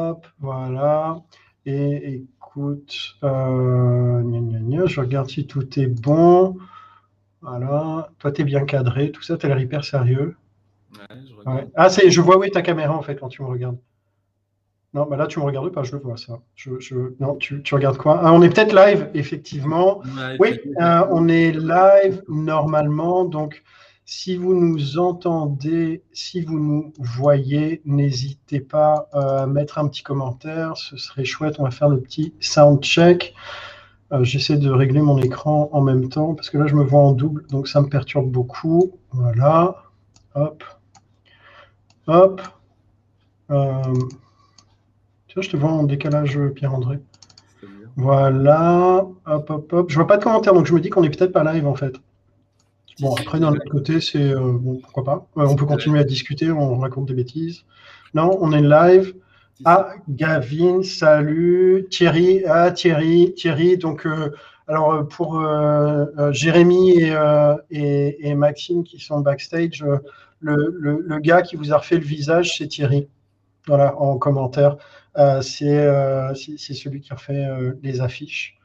Hop, voilà. Et écoute, euh, gna, gna, gna, je regarde si tout est bon. Voilà. Toi, tu es bien cadré. Tout ça, tu as l'air hyper sérieux. Ouais, je Ouais. Ah, c'est, je vois où est ta caméra en fait quand tu me regardes. Non, bah là, tu me regardes pas, je le vois ça. Je, je- Non, tu, tu regardes quoi? Ah, on est peut-être live, effectivement. Ouais, Oui, euh, on est live normalement. Donc, si vous nous entendez, si vous nous voyez, n'hésitez pas euh, à mettre un petit commentaire. Ce serait chouette. On va faire le petit sound check. Euh, J'essaie de régler mon écran en même temps parce que là, je me vois en double, donc ça me perturbe beaucoup. Voilà. Hop. Hop. Euh, Tiens, je te vois en décalage, Pierre-André. Voilà, hop, hop, hop. Je vois pas de commentaires, donc je me dis qu'on est peut-être pas live en fait. Bon, après, d'un autre côté, c'est euh, bon, pourquoi pas. Euh, on peut continuer à discuter, on raconte des bêtises. Non, on est live. Ah, Gavin, salut. Thierry, ah, Thierry, Thierry. Donc, euh, alors, pour euh, Jérémy et, et, et Maxime qui sont backstage, le, le, le gars qui vous a refait le visage, c'est Thierry. Voilà, en commentaire. C'est celui qui refait les affiches.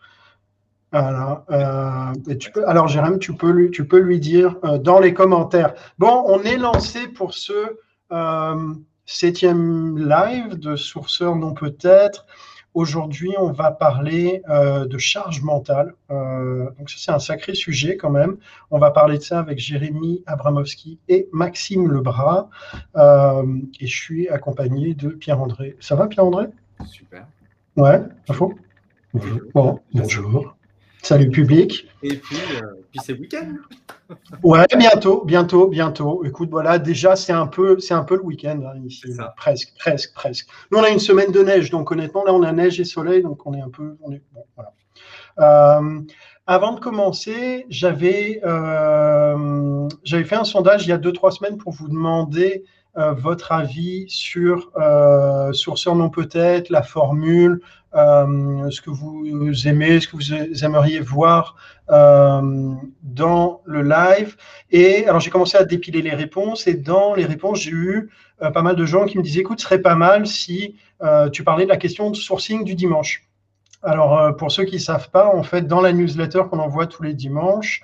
Voilà. euh, et tu peux, alors, Jérôme, tu peux lui, tu peux lui dire euh, dans les commentaires. Bon, on est lancé pour ce euh, septième live de Sourceur non peut-être. Aujourd'hui, on va parler euh, de charge mentale. Donc, ça, c'est un sacré sujet quand même. On va parler de ça avec Jérémy Abramowski et Maxime Lebras. Et je suis accompagné de Pierre-André. Ça va, Pierre-André? Super. Ouais, pas faux Bonjour. Bon, bonjour. Salut public. Et puis, euh, puis c'est week-end. Ouais, bientôt, bientôt, bientôt. Écoute, voilà, déjà c'est un peu, c'est un peu le week-end hein, ici, presque, presque, presque. Nous on a une semaine de neige, donc honnêtement là on a neige et soleil, donc on est un peu, on est bon, voilà. Euh, avant de commencer, j'avais, euh, j'avais fait un sondage il y a deux trois semaines pour vous demander euh, votre avis sur euh, non peut-être, la formule, euh, ce que vous aimez, ce que vous aimeriez voir euh, dans le live. Et alors j'ai commencé à dépiler les réponses et dans les réponses j'ai eu pas mal de gens qui me disaient écoute, ce serait pas mal si tu parlais de la question de sourcing du dimanche. Alors pour ceux qui ne savent pas, en fait dans la newsletter qu'on envoie tous les dimanches,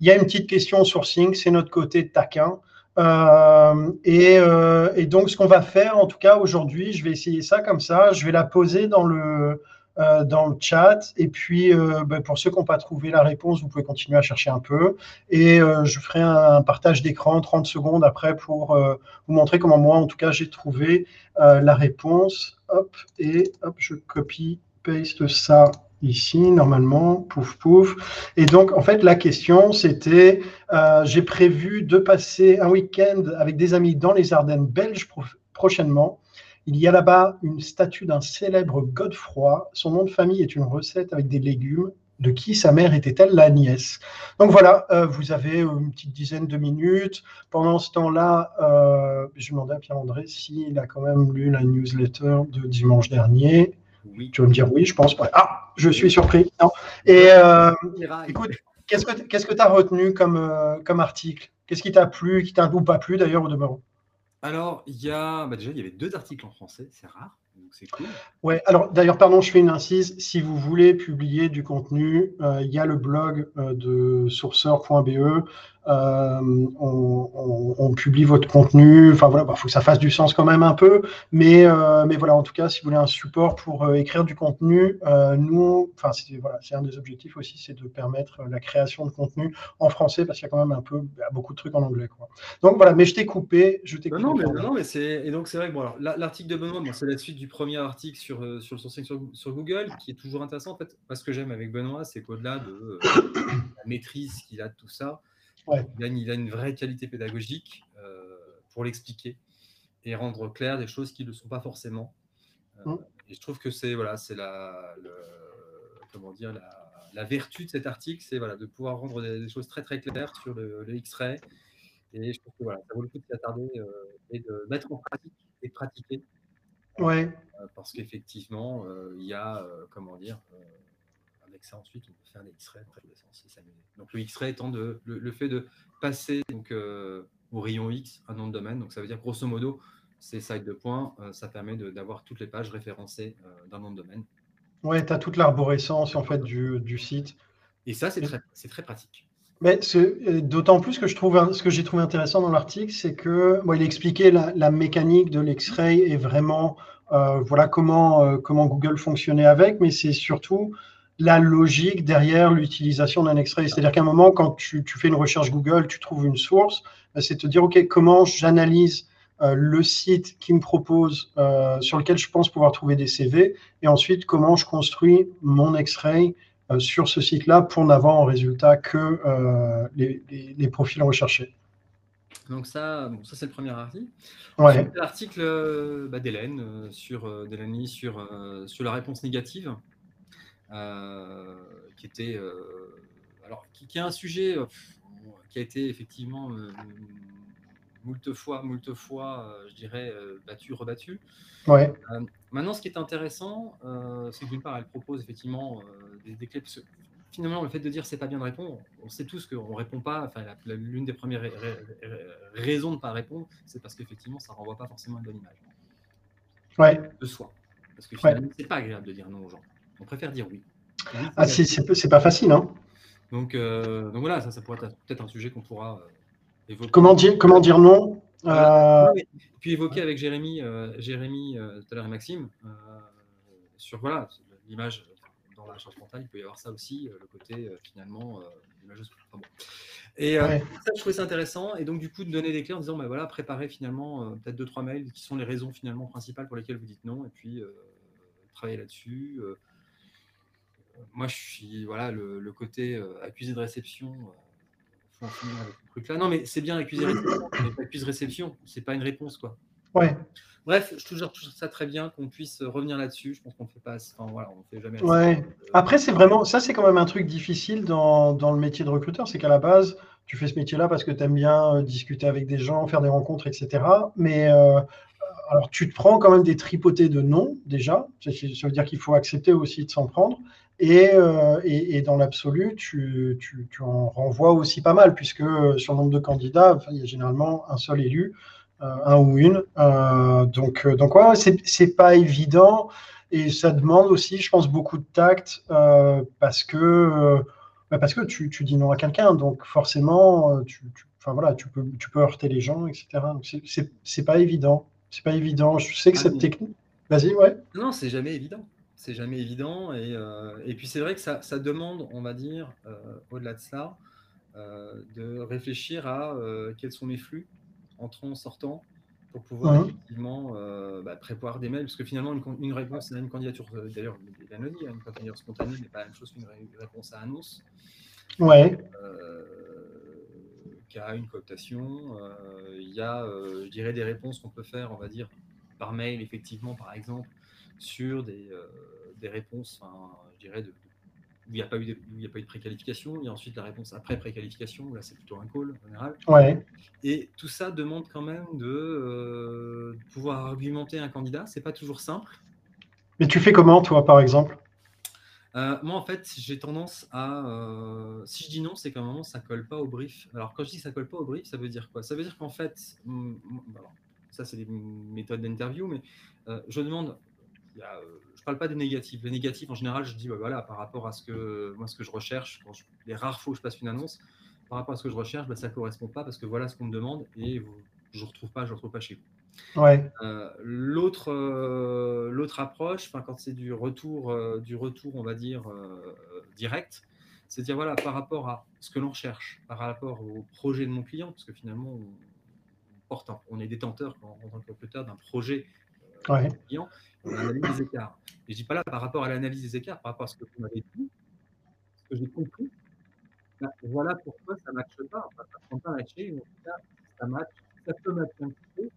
il y a une petite question sourcing, c'est notre côté taquin. Euh, et, euh, et, donc, ce qu'on va faire, en tout cas aujourd'hui, je vais essayer ça comme ça. Je vais la poser dans le, euh, dans le chat. Et puis, ben, pour ceux qui n'ont pas trouvé la réponse, vous pouvez continuer à chercher un peu. Et je ferai un, partage d'écran 30 secondes après pour vous montrer comment moi, en tout cas, j'ai trouvé la réponse. Hop, et hop, je copie, paste ça ici, normalement, pouf, pouf. Et donc, en fait, la question, c'était, euh, j'ai prévu de passer un week-end avec des amis dans les Ardennes belges pro prochainement. Il y a là-bas une statue d'un célèbre Godefroy. Son nom de famille est une recette avec des légumes. De qui sa mère était-elle la nièce? Donc voilà, euh, vous avez une petite dizaine de minutes. Pendant ce temps-là, euh, je demandais à Pierre-André s'il a quand même lu la newsletter de dimanche dernier. Oui. Tu vas me dire oui, je pense pas. Ah, je suis surpris. Non. Et euh, écoute, qu'est-ce que qu'est-ce que tu as retenu comme, euh, comme article? Qu'est-ce qui t'a plu, qui t'a ou pas plu d'ailleurs au demeurant? Alors, il y a bah déjà il y avait deux articles en français, c'est rare, donc c'est cool. Ouais, alors d'ailleurs, pardon, je fais une incise. Si vous voulez publier du contenu, euh, il y a le blog euh, de sourceur.be. Euh, on, on, on, publie votre contenu. Enfin voilà, il bah, faut que ça fasse du sens quand même un peu. Mais, euh, mais voilà, en tout cas, si vous voulez un support pour euh, écrire du contenu, nous, enfin c'est voilà, c'est un des objectifs aussi, c'est de permettre la création de contenu en français parce qu'il y a quand même un peu bah, beaucoup de trucs en anglais. Quoi. Donc voilà, mais je t'ai coupé, je t'ai non, non, mais, non, mais c'est et donc c'est vrai que bon l'article de Benoît, bon, c'est la suite du premier article sur sur le sourcing sur, sur, Google qui est toujours intéressant. En fait, moi, ce que j'aime avec Benoît, c'est qu'au-delà de la maîtrise qu'il a de tout ça. Ouais. Il, a une, il, a une, vraie qualité pédagogique euh, pour l'expliquer et rendre clair des choses qui ne le sont pas forcément. Euh, mmh. Et je trouve que c'est voilà, c'est la, le, comment dire, la, la, vertu de cet article, c'est voilà, de pouvoir rendre des, des, choses très très claires sur le, le X-ray. Et je trouve que voilà, ça vaut le coup de s'y attarder euh, et de mettre en pratique et de pratiquer. Ouais. Euh, parce qu'effectivement, il y a comment dire avec ça ensuite on peut faire les X-rays et s'amuser. Donc le X-ray étant de, le, le, fait de passer donc, euh, au rayon X un nom de domaine, donc ça veut dire grosso modo ces sites de points, ça permet d'avoir toutes les pages référencées d'un nom de domaine. Ouais, tu as toute l'arborescence en fait du, du, site. Et ça, c'est très, très pratique. Mais d'autant plus que je trouve ce que j'ai trouvé intéressant dans l'article, c'est que bon, il expliquait la, la mécanique de l'X-ray et vraiment euh, voilà comment, euh, comment Google fonctionnait avec, mais c'est surtout la logique derrière l'utilisation d'un X-ray. C'est-à-dire qu'à un moment, quand tu, tu, fais une recherche Google, tu trouves une source, ben, c'est te dire, OK, comment j'analyse euh, le site qui me propose, euh, sur lequel je pense pouvoir trouver des CV, et ensuite comment je construis mon X-ray euh, sur ce site-là pour n'avoir en résultat que euh, les, les, profils recherchés. Donc ça, bon, ça c'est le premier article. Ouais. L'article bah, d'Hélène sur, sur, sur la réponse négative, qui était alors qui, qui, est un sujet qui a été effectivement moult fois, moult fois, je dirais, battu, rebattu. Ouais. Euh, maintenant, ce qui est intéressant, euh, c'est que d'une part, elle propose effectivement euh, des, des, clés. Parce que finalement, le fait de dire c'est pas bien de répondre, on sait tous qu'on ne répond pas. Enfin, l'une des premières raisons de ne pas répondre, c'est parce qu'effectivement, ça ne renvoie pas forcément une bonne image ouais. de soi. Parce que finalement, ouais. c'est pas agréable de dire non aux gens. On préfère dire oui. oui ah, c'est pas facile, hein donc, euh, donc voilà, ça, ça pourrait être peut-être un sujet qu'on pourra évoquer. Comment dire, comment dire non euh... Puis évoquer avec Jérémy, euh, Jérémy euh, tout à l'heure et Maxime, euh, sur voilà, l'image dans la charge frontale, il peut y avoir ça aussi, le côté finalement l'image enfin, bon. Et ouais. ça, je trouvais ça intéressant. Et donc, du coup, de donner des clés en disant, bah, voilà, préparez finalement peut-être deux, trois mails qui sont les raisons finalement principales pour lesquelles vous dites non, et puis travailler là-dessus. Moi, je suis, voilà, le, le côté accusé de réception faut en finir avec ce truc-là. Non, mais c'est bien accusé réception, mais accuse réception, c'est pas une réponse, quoi. Ouais. Bref, je trouve, ça très bien qu'on puisse revenir là-dessus. Je pense qu'on fait pas, enfin, voilà, on fait jamais. Ouais. Après, c'est vraiment, ça, c'est quand même un truc difficile dans, dans le métier de recruteur, c'est qu'à la base, tu fais ce métier-là parce que tu aimes bien discuter avec des gens, faire des rencontres, etc. Mais euh, alors, tu te prends quand même des tripotés de non, déjà. Ça veut dire qu'il faut accepter aussi de s'en prendre. Et, euh, et, et, dans l'absolu, tu, tu, tu, en renvoies aussi pas mal, puisque euh, sur le nombre de candidats, enfin, il y a généralement un seul élu, euh, un ou une. Euh, donc, donc ouais, c'est pas évident. Et ça demande aussi, je pense, beaucoup de tact, parce que, bah parce que tu, tu, dis non à quelqu'un. Donc forcément, tu, enfin, voilà, tu, peux, tu peux heurter les gens, etc. Donc c'est pas évident. C'est pas évident. Je sais que ah, cette technique. Vas-y, ouais. Non, c'est jamais évident c'est jamais évident. Et, euh, et puis c'est vrai que ça, ça, demande, on va dire, euh, au-delà de ça, euh, de réfléchir à quels sont mes flux entrant, sortant, pour pouvoir effectivement bah, prévoir des mails. Parce que finalement, une, une réponse à une candidature, d'ailleurs, il a dit, une candidature spontanée n'est pas la même chose qu'une réponse à annonce. Ouais. qui a une cooptation. Il y a, je dirais, des réponses qu'on peut faire, on va dire, par mail, effectivement, par exemple sur des, euh, des réponses, je dirais, de, où il n'y a, pas eu de, a pas eu de préqualification. Il y a ensuite la réponse après préqualification, là c'est plutôt un call en général. Ouais. Et tout ça demande quand même de, euh, pouvoir argumenter un candidat. C'est pas toujours simple. Mais tu fais comment, toi, par exemple? Euh, moi, en fait, j'ai tendance à. Euh, si je dis non, c'est qu'à un moment, ça colle pas au brief. Alors, quand je dis que ça colle pas au brief, ça veut dire quoi? Ça veut dire qu'en fait, alors, ça, c'est des méthodes d'interview, mais euh, je demande y a, euh, je parle pas des négatifs. Les négatifs, en général, je dis, bah, voilà, par rapport à ce que, moi, ce que je recherche, quand je, les rares fois où je passe une annonce, par rapport à ce que je recherche, bah, ça ne correspond pas parce que voilà ce qu'on me demande et vous, je ne retrouve pas, je retrouve pas chez vous. Ouais. Euh, l'autre, euh, l'autre approche, quand c'est du retour, euh, du retour, on va dire, direct, c'est dire, voilà, par rapport à ce que l'on recherche, par rapport au projet de mon client, parce que finalement, on, porte, on est détenteur en, en tant que recruteur d'un projet ouais. client, on analyse les écarts. Et je dis pas là par rapport à l'analyse des écarts, par rapport à ce que vous m'avez dit, ce que j'ai compris, ben, voilà pourquoi ça ne matche pas. Enfin, ça ne prend pas matcher, mais en tout cas, ça match, ça peut matcher un petit peu.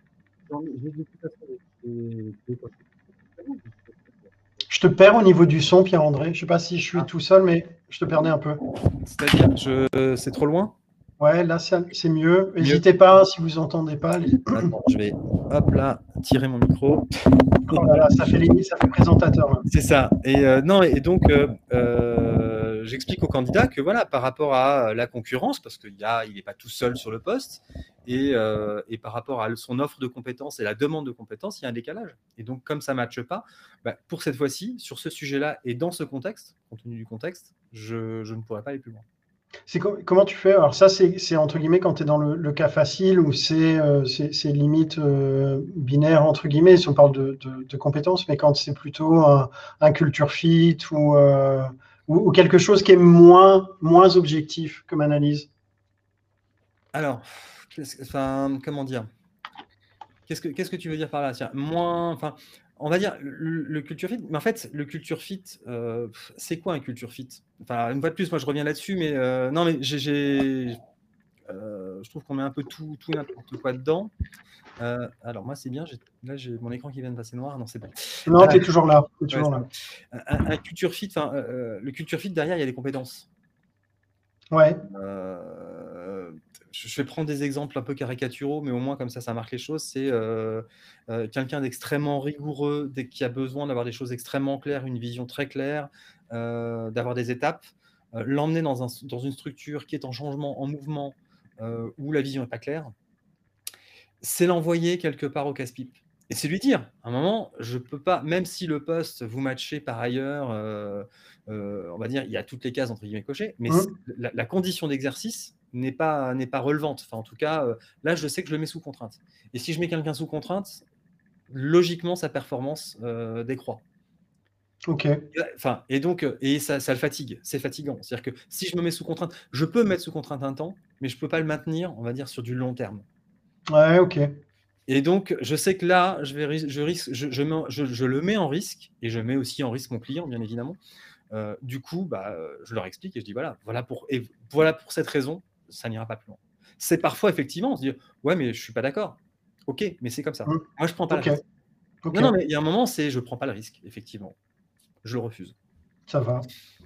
J'ai des, des, je te perds au niveau du son, Pierre-André. Je ne sais pas si je suis ah. tout seul, mais je te perdais un peu. C'est-à-dire, je... c'est trop loin? Ouais, là, c'est mieux. N'hésitez pas, si vous n'entendez pas. Attends, je vais, hop là, tirer mon micro. Oh là là, ça fait, ça fait présentateur. C'est ça. Et euh, non, et donc, euh, euh, j'explique au candidat que voilà, par rapport à la concurrence, parce qu'il n'est pas tout seul sur le poste, et, et, par rapport à son offre de compétences et la demande de compétences, il y a un décalage. Et donc, comme ça ne matche pas, bah, pour cette fois-ci, sur ce sujet-là et dans ce contexte, compte tenu du contexte, je, je ne pourrais pas aller plus loin. Comment tu fais? Alors ça, c'est entre guillemets quand tu es dans le, cas facile ou c'est euh, limite euh, binaire, entre guillemets, si on parle de, compétences, mais quand c'est plutôt un, culture fit euh, ou, ou, quelque chose qui est moins, moins objectif comme analyse. Alors, comment dire? Qu'est-ce que, que tu veux dire par là? Moins, enfin, on va dire le, culture fit, mais en fait, le culture fit, euh, c'est quoi un culture fit? Enfin, une fois de plus, moi je reviens là-dessus, mais euh, non, mais j'ai, euh, je trouve qu'on met un peu tout, tout n'importe quoi dedans. alors moi, c'est bien, là j'ai mon écran qui vient de passer noir, non, c'est bon. Non, tu es toujours là. toujours là. Un, culture fit, le culture fit derrière, il y a des compétences. Ouais je vais prendre des exemples un peu caricaturaux, mais au moins comme ça, ça marque les choses. C'est euh, euh, quelqu'un d'extrêmement rigoureux, qui a besoin d'avoir des choses extrêmement claires, une vision très claire, euh, d'avoir des étapes. L'emmener dans, dans, une structure qui est en changement, en mouvement, où la vision n'est pas claire, c'est l'envoyer quelque part au casse-pipe. Et c'est lui dire, à un moment, je ne peux pas, même si le poste vous matchez par ailleurs, on va dire, il y a toutes les cases entre guillemets cochées, mais mmh. la, condition d'exercice, n'est pas, n'est pas relevante. Enfin, en tout cas, euh, là, je sais que je le mets sous contrainte. Et si je mets quelqu'un sous contrainte, logiquement, sa performance euh, décroît. Ok. Enfin, et donc, euh, et ça, ça le fatigue. C'est fatigant. C'est-à-dire que si je me mets sous contrainte, je peux me mettre sous contrainte un temps, mais je peux pas le maintenir, on va dire, sur du long terme. Ouais, ok. Et donc, je sais que là, je, vais, je, risque, je, je, je, le mets en risque, et je mets aussi en risque mon client, bien évidemment. du coup, bah, je leur explique et je dis voilà, voilà pour, et voilà pour cette raison, ça n'ira pas plus loin. C'est parfois effectivement, on se dit ouais, mais je suis pas d'accord. Ok, mais c'est comme ça. Mmh. Moi, je prends pas le risque. Non, non, mais il y a un moment, c'est je prends pas le risque, effectivement. Je le refuse. Ça va,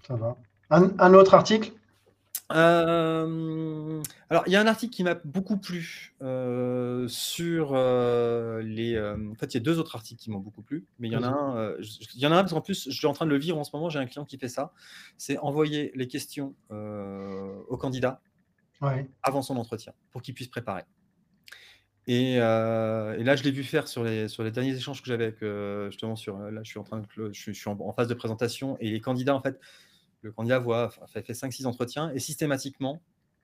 ça va. Un, autre article? Euh, alors, il y a un article qui m'a beaucoup plu euh, sur euh, les. en fait, il y a deux autres articles qui m'ont beaucoup plu, mais il y en a un. il y en a un parce qu'en plus, je suis en train de le vivre en ce moment. J'ai un client qui fait ça. C'est envoyer les questions aux candidats avant son entretien pour qu'il puisse préparer. Euh, et, là, je l'ai vu faire sur les, sur les derniers échanges que j'avais avec, euh, justement, sur, là, je suis en train de, je, suis en, phase de présentation et les candidats, en fait, le candidat voit, fait, fait 5-6 entretiens et systématiquement,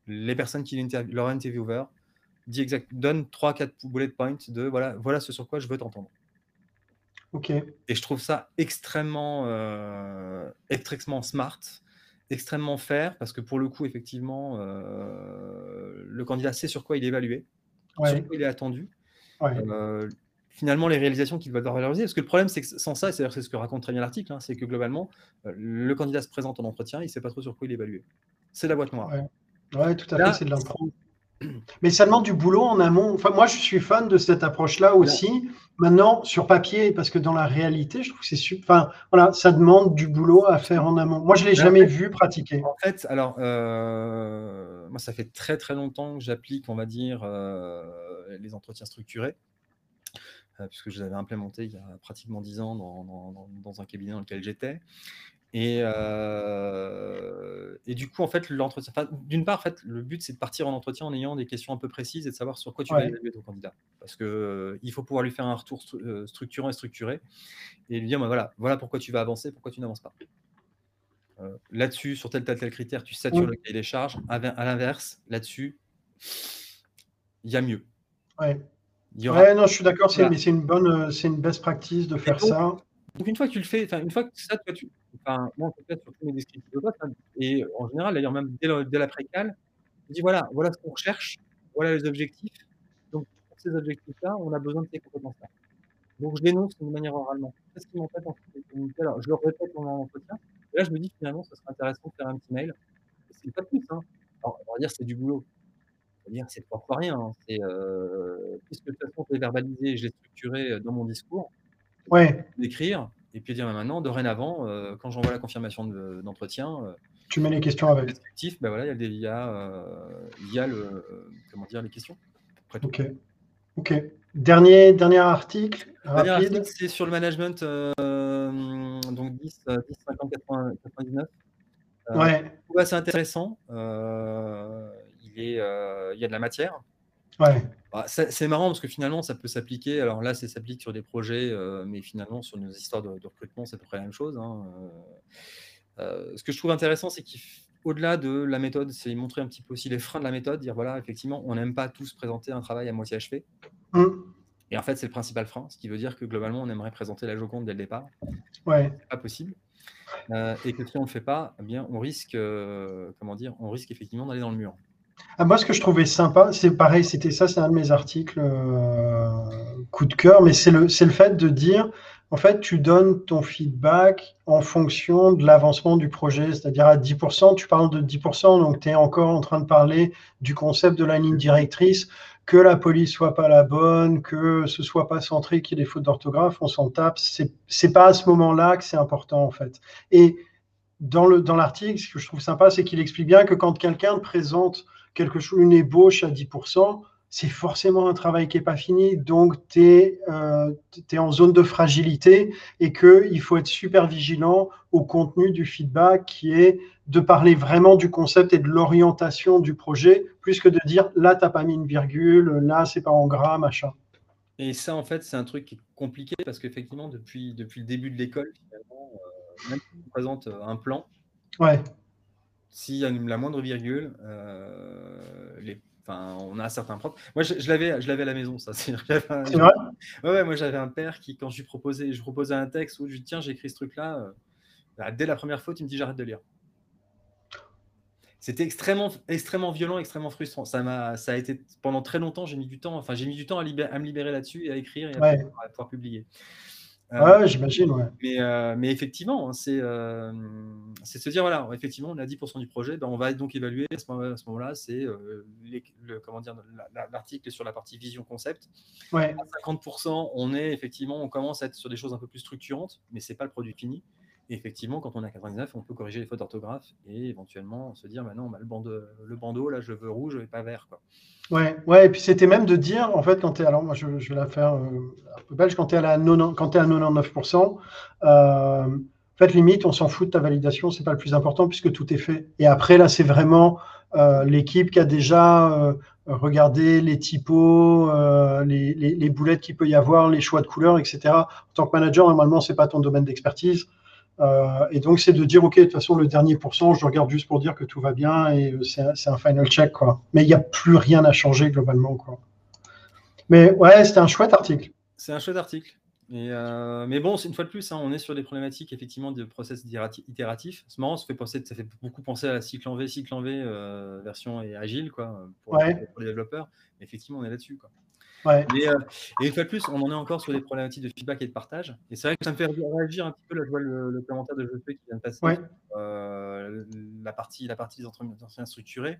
les personnes qui interview, leur interviewer dit exact, donne 3-4 bullet points de voilà, voilà ce sur quoi je veux t'entendre. Ok. Et je trouve ça extrêmement, euh, extrêmement smart extrêmement fair parce que pour le coup, effectivement, euh, le candidat sait sur quoi il est évalué, sur quoi il est attendu. Euh, finalement, les réalisations qu'il va devoir réaliser. Parce que le problème, c'est que sans ça, c'est ce que raconte très bien l'article, hein, c'est que globalement, euh, le candidat se présente en entretien, il ne sait pas trop sur quoi il est évalué. C'est la boîte noire. Oui, tout à fait, c'est de l'impro. Mais ça demande du boulot en amont. Enfin, moi, je suis fan de cette approche-là aussi. Maintenant, sur papier, parce que dans la réalité, je trouve que c'est super. Enfin, voilà, ça demande du boulot à faire en amont. Moi, je l'ai jamais vu pratiquer. En fait, alors, euh, moi, ça fait très très longtemps que j'applique, on va dire, euh, les entretiens structurés, euh, puisque je les avais implémentés il y a pratiquement dix ans dans, dans un cabinet dans lequel j'étais. Et, euh, et, du coup, en fait, l'entretien. D'une part, en fait, le but, c'est de partir en entretien en ayant des questions un peu précises et de savoir sur quoi tu vas évaluer ton candidat. Parce que euh, il faut pouvoir lui faire un retour euh, structurant et structuré et lui dire bah, voilà, voilà pourquoi tu vas avancer, pourquoi tu n'avances pas. là-dessus, sur tel, tel, tel critère, tu satures le cahier des charges. À, l'inverse, là-dessus, il y a mieux. Ouais. ouais non, je suis d'accord, c'est une bonne, c'est une best practice de faire ça. Donc une fois que tu le fais, une fois que ça, toi, tu, enfin moi en tout cas sur tous mes descriptifs de poste, hein, et en général d'ailleurs même dès, dès la précale, je dis voilà, voilà ce qu'on recherche, voilà les objectifs. Donc pour ces objectifs-là, on a besoin de ces compétences-là. Donc je l'énonce de manière oralement. C'est ce qui m'empêche en fait Alors je le répète pendant l'entretien. Et là je me dis finalement, ce serait intéressant de faire un petit mail. C'est pas plus. Hein. Alors on va dire c'est du boulot. On va dire c'est pas rien. Hein. C'est euh, puisque de toute façon je l'ai verbalisé, je l'ai structuré euh, dans mon discours ouais. d'écrire et puis dire bah, maintenant, dorénavant, euh, quand j'envoie la confirmation d'entretien, euh, tu mets les questions avec. Ben voilà, il y a, euh, y a, le, comment dire, les questions. ok. Ok. Dernier, dernier article. Dernier article, c'est sur le management, donc 10, 10 50, 99. ouais. C'est intéressant. il, est, il y a de la matière. Ouais. Bah, c'est marrant parce que finalement, ça peut s'appliquer. Alors là, ça s'applique sur des projets, euh, mais finalement, sur nos histoires de, recrutement, c'est à peu près la même chose. Hein, ce que je trouve intéressant, c'est qu'au-delà de la méthode, c'est montrer un petit peu aussi les freins de la méthode, dire voilà, effectivement, on n'aime pas tous présenter un travail à moitié achevé. Mmh. Et en fait, c'est le principal frein, ce qui veut dire que globalement, on aimerait présenter la Joconde dès le départ. Ouais. C'est pas possible. Euh, et que si on ne le fait pas, eh bien, on risque, euh, comment dire, on risque effectivement d'aller dans le mur. Ah, moi, ce que je trouvais sympa, c'est pareil, c'était ça, c'est un de mes articles euh, coup de cœur, mais c'est le, le fait de dire, en fait, tu donnes ton feedback en fonction de l'avancement du projet, c'est-à-dire à 10%, tu parles de 10%, donc tu es encore en train de parler du concept de la ligne directrice que la police soit pas la bonne, que ce soit pas centré, qu'il y ait des fautes d'orthographe, on s'en tape. C'est, pas à ce moment-là que c'est important en fait. Et dans le dans l'article, ce que je trouve sympa, c'est qu'il explique bien que quand quelqu'un présente quelque chose, une ébauche à 10%, c'est forcément un travail qui n'est pas fini, donc tu es, euh, en zone de fragilité et qu'il faut être super vigilant au contenu du feedback qui est de parler vraiment du concept et de l'orientation du projet, plus que de dire là, tu n'as pas mis une virgule, là, c'est pas en gras, machin. Et ça, en fait, c'est un truc qui est compliqué parce qu'effectivement, depuis, depuis le début de l'école, finalement, euh, même si on présente euh, un plan, ouais. S'il y a la moindre virgule, euh, les on a certains profs. Moi, je, l'avais, je l'avais à la maison, ça. C'est vrai? Ouais, moi, j'avais un père qui, quand je lui proposais, je proposais un texte où je lui dis tiens, j'ai écrit ce truc-là, bah, dès la première faute, il me dit j'arrête de lire. C'était extrêmement, extrêmement violent, extrêmement frustrant. Ça m'a, ça a été pendant très longtemps. J'ai mis du temps. Enfin, j'ai mis du temps à, me libérer là-dessus et à écrire et à, pouvoir, publier. Euh, ouais, j'imagine. Ouais. Mais, euh, mais effectivement, hein, c'est, euh, se dire voilà, effectivement, on a 10% du projet. Ben, on va donc évaluer à ce moment-là, c'est le, comment dire, l'article sur la partie vision concept. Ouais. À 50%, on est effectivement, on commence à être sur des choses un peu plus structurantes, mais c'est pas le produit fini effectivement, quand on a 99, on peut corriger les fautes d'orthographe et éventuellement se dire, maintenant, bah le, bandeau, le bandeau, là, je veux rouge et pas vert. Quoi. Ouais, et puis c'était même de dire, en fait, quand tu es, alors je, vais la euh, quand tu es, à 99%, euh, limite, on s'en fout de ta validation, c'est pas le plus important puisque tout est fait. Et après, là, c'est vraiment euh, l'équipe qui a déjà regardé les typos, les, boulettes qu'il peut y avoir, les choix de couleurs, etc. En tant que manager, normalement, c'est pas ton domaine d'expertise. Euh, et donc, c'est de dire, OK, de toute façon, le dernier pourcent, je regarde juste pour dire que tout va bien et euh, c'est un final check. Quoi. Mais il n'y a plus rien à changer globalement. Quoi. Mais ouais, c'était un chouette article. C'est un chouette article. Et euh, mais bon, une fois de plus, hein, on est sur des problématiques effectivement de process itératif. C'est marrant, ça fait, penser, ça fait beaucoup penser à la cycle en V, cycle en V version et agile quoi, pour, pour les développeurs. Mais effectivement, on est là-dessus. Quoi. Ouais. Euh, et, une fois de plus, on en est encore sur des problématiques de feedback et de partage. Et c'est vrai que ça me fait réagir un petit peu. Là, je vois le, commentaire de Josué qui vient de passer. Euh, la, partie, la partie des entretiens structurés.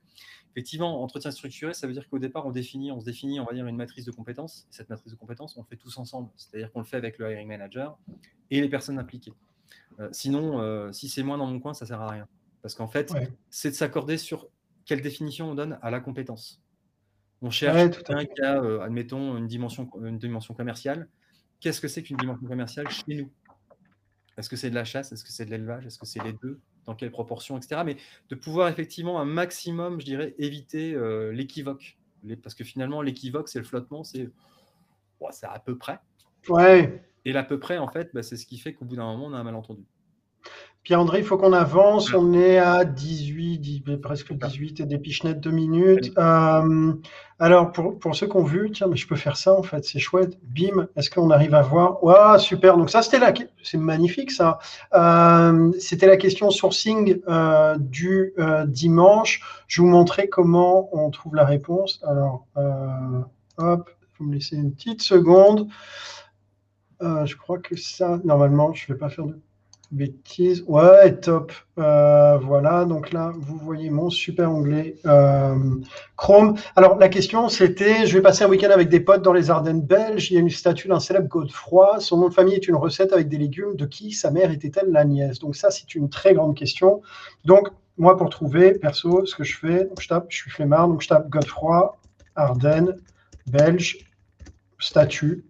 Effectivement, entretien structuré, ça veut dire qu'au départ, on définit, on se définit, on va dire, une matrice de compétences. Et cette matrice de compétences, on le fait tous ensemble. C'est-à-dire qu'on le fait avec le hiring manager et les personnes impliquées. Euh, sinon, si c'est moi dans mon coin, ça sert à rien. Parce qu'en fait, c'est de s'accorder sur quelle définition on donne à la compétence. On cherche quelqu'un qui a, euh, admettons, une dimension, une dimension commerciale. Qu'est-ce que c'est qu'une dimension commerciale chez nous? Est-ce que c'est de la chasse? Est-ce que c'est de l'élevage? Est-ce que c'est les deux? Dans quelle proportion Etc. Mais de pouvoir effectivement un maximum, je dirais, éviter euh, l'équivoque. Parce que finalement, l'équivoque, c'est le flottement, c'est à peu près. Ouais. Et l'à peu près, en fait, bah, c'est ce qui fait qu'au bout d'un moment, on a un malentendu. Pierre-André, il faut qu'on avance. On est à 18, presque 18 et des pichenettes de minutes. Euh, alors, pour, pour, ceux qui ont vu, tiens, mais je peux faire ça en fait, c'est chouette. Bim, est-ce qu'on arrive à voir? Waouh, super. Donc, ça, c'était la C'est magnifique ça. Euh, c'était la question sourcing euh, du dimanche. Je vous montrer comment on trouve la réponse. Alors, hop, vous me laissez une petite seconde. je crois que ça, normalement, je ne vais pas faire de Bêtise. Ouais, top. Euh, voilà, donc là, vous voyez mon super onglet euh, Chrome. Alors, la question, c'était, je vais passer un week-end avec des potes dans les Ardennes belges. Il y a une statue d'un célèbre Godefroy. Son nom de famille est une recette avec des légumes. De qui sa mère était-elle la nièce? Donc ça, c'est une très grande question. Donc, moi, pour trouver, perso, ce que je fais, je tape, je suis flemmard, donc je tape Godefroy, Ardennes, belge, statue.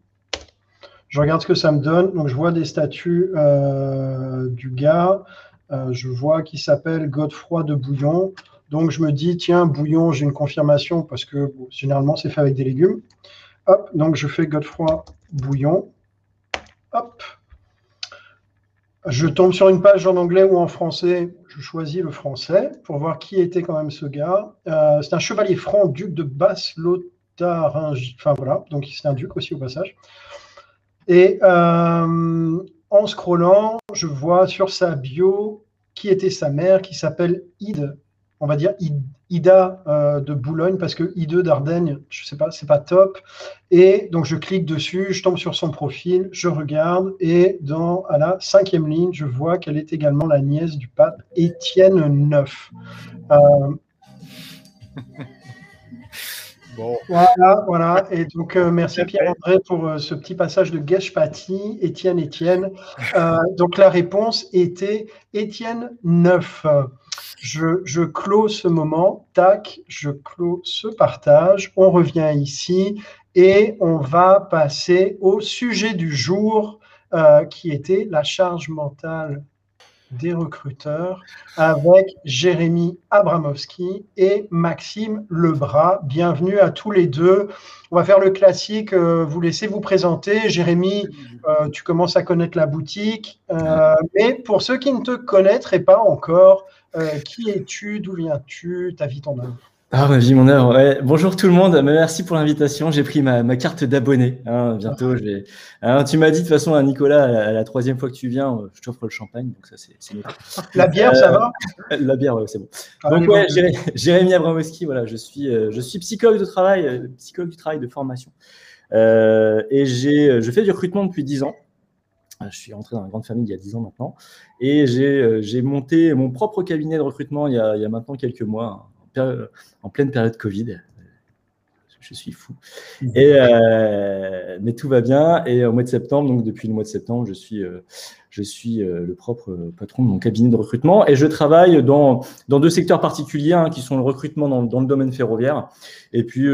Je regarde ce que ça me donne. Donc, je vois des statuts euh, du gars. Euh, je vois qu'il s'appelle Godefroy de Bouillon. Donc je me dis, tiens, bouillon, j'ai une confirmation parce que généralement c'est fait avec des légumes. Hop, donc je fais Godefroy bouillon. Hop. Je tombe sur une page en anglais ou en français. Je choisis le français pour voir qui était quand même ce gars. Euh, c'est un chevalier franc, duc de Basse-Lotharingie. Enfin voilà, donc c'est un duc aussi au passage. Et euh, en scrollant, je vois sur sa bio qui était sa mère, qui s'appelle Ide. On va dire Ida euh, de Boulogne, parce que I2 d'Ardenne, je sais pas, c'est pas top. Et donc je clique dessus, je tombe sur son profil, je regarde, et dans à la cinquième ligne, je vois qu'elle est également la nièce du pape Étienne IX. Voilà, voilà. Et donc, euh, merci Pierre-André pour euh, ce petit passage de Geshpati, Étienne, Étienne. Euh, donc, la réponse était Étienne 9. Je, je clôt ce moment, tac, je clôt ce partage. On revient ici et on va passer au sujet du jour qui était la charge mentale des recruteurs avec Jérémy Abramowski et Maxime Lebras. Bienvenue à tous les deux. On va faire le classique, euh, vous laissez vous présenter. Jérémy, euh, tu commences à connaître la boutique, euh, mais pour ceux qui ne te connaîtraient pas encore, qui es-tu, d'où viens-tu, ta vie, ton œuvre? Ah, ma vie, mon heure. Bonjour tout le monde. Merci pour l'invitation. J'ai pris ma, carte d'abonné. Hein, bientôt, je vais. Hein, tu m'as dit de toute façon à Nicolas, à la, troisième fois que tu viens, euh, je t'offre le champagne. Donc ça, c'est La bière, ça va? Euh, La bière, ouais, c'est bon. Ah, donc ouais, Jérémy Abramowski. Voilà, je suis, euh, je suis psychologue de travail, psychologue du travail de formation, et j'ai, je fais du recrutement depuis 10 ans. Je suis rentré dans une grande famille il y a 10 ans maintenant, et j'ai monté mon propre cabinet de recrutement il y a, il y a maintenant quelques mois en pleine période Covid. Je suis fou. Mhm. Et, euh, mais tout va bien. Et au mois de septembre, donc depuis le mois de septembre, je suis, euh, je suis euh, le propre patron de mon cabinet de recrutement. Et je travaille dans, dans deux secteurs particuliers, hein, qui sont le recrutement dans, dans, le domaine ferroviaire et puis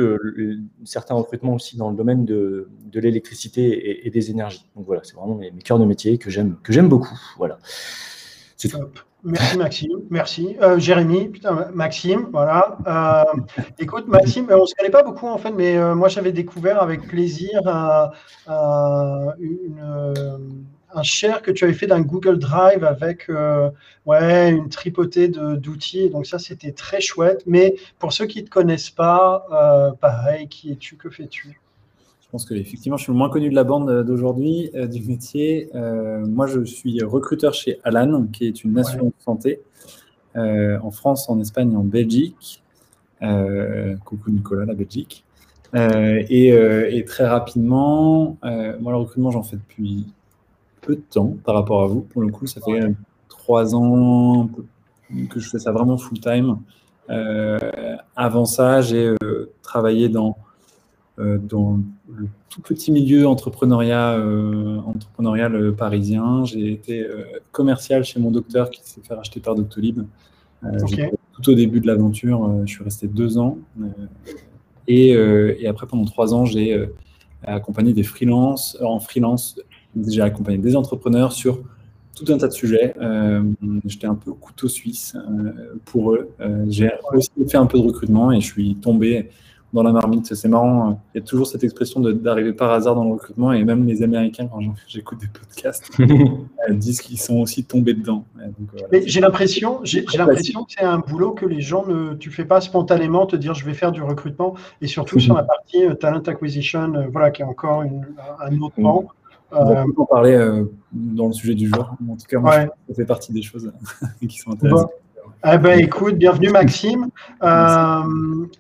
certains recrutements aussi dans le domaine de, de l'électricité et, des énergies. Donc voilà, c'est vraiment mes, mes cœurs de métier que j'aime beaucoup. Voilà. C'est tout. Merci Maxime, merci. Euh, Jérémy, putain, Maxime, voilà. Euh, écoute, Maxime, on ne se connaît pas beaucoup en fait, mais euh, moi j'avais découvert avec plaisir un share que tu avais fait d'un Google Drive avec ouais, une tripotée d'outils. Donc ça, c'était très chouette. Mais pour ceux qui ne te connaissent pas, pareil, qui es-tu, que fais-tu? Pense que effectivement, je suis le moins connu de la bande euh, d'aujourd'hui, euh, du métier. Euh, moi, je suis recruteur chez Alan, qui est une nation de santé, en France, en Espagne en Belgique. coucou Nicolas, la Belgique. Et, très rapidement, moi, le recrutement, j'en fais depuis peu de temps par rapport à vous. Pour le coup, ça fait trois ans que je fais ça vraiment full time. avant ça, j'ai travaillé dans dans le tout petit milieu entrepreneuriat, euh, entrepreneurial euh, parisien. J'ai été commercial chez mon docteur qui s'est fait racheter par Doctolib. Tout au début de l'aventure, je suis resté deux ans. Et, et, après, pendant trois ans, j'ai accompagné des freelances. En freelance, j'ai accompagné des entrepreneurs sur tout un tas de sujets. J'étais un peu couteau suisse pour eux. j'ai aussi fait un peu de recrutement et je suis tombé dans la marmite. C'est marrant, euh, il y a toujours cette expression d'arriver par hasard dans le recrutement, et même les Américains, quand j'écoute des podcasts, euh, disent qu'ils sont aussi tombés dedans. j'ai l'impression, j'ai l'impression que c'est un boulot que les gens ne, tu fais pas spontanément te dire je vais faire du recrutement, et surtout sur la partie euh, talent acquisition, voilà, qui est encore un autre pan. On va en parler dans le sujet du jour. En tout cas, moi, ça fait partie des choses qui sont intéressantes. Eh ben, écoute, bienvenue Maxime. Euh,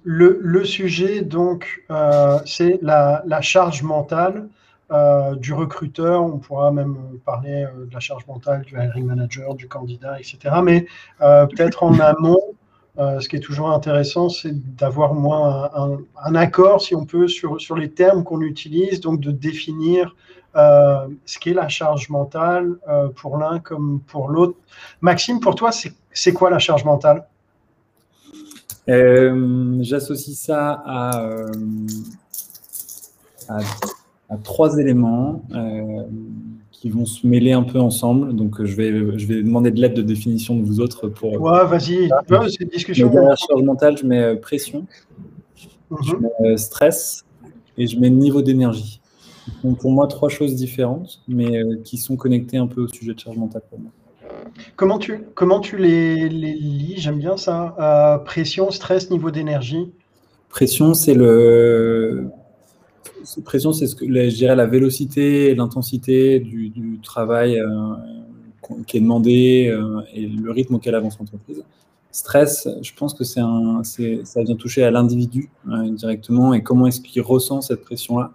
le, sujet, donc, euh, c'est la, charge mentale euh, du recruteur. On pourra même parler de la charge mentale du hiring manager, du candidat, etc. Mais peut-être en amont, ce qui est toujours intéressant, c'est d'avoir moins un, accord, si on peut, sur, sur les termes qu'on utilise, donc de définir ce qu'est la charge mentale pour l'un comme pour l'autre. Maxime, pour toi, c'est quoi la charge mentale? Euh, J'associe ça euh, à, à, trois éléments euh, qui vont se mêler un peu ensemble. Donc, je vais, je vais demander de l'aide de définition de vous autres pour. Ouais, vas-y, c'est une discussion. Derrière charge mentale, je mets pression, je mhm. mets stress et je mets niveau d'énergie. Pour moi trois choses différentes, mais qui sont connectées un peu au sujet de charge mentale pour moi. Comment tu, comment tu les, les lis? J'aime bien ça. Euh, pression, stress, niveau d'énergie. Pression, c'est le. Pression, c'est ce que je dirais la vélocité et l'intensité du, du, travail euh, qui est demandé euh, et le rythme auquel avance l'entreprise. Stress, je pense que c'est un, ça vient toucher à l'individu directement et comment est-ce qu'il ressent cette pression-là.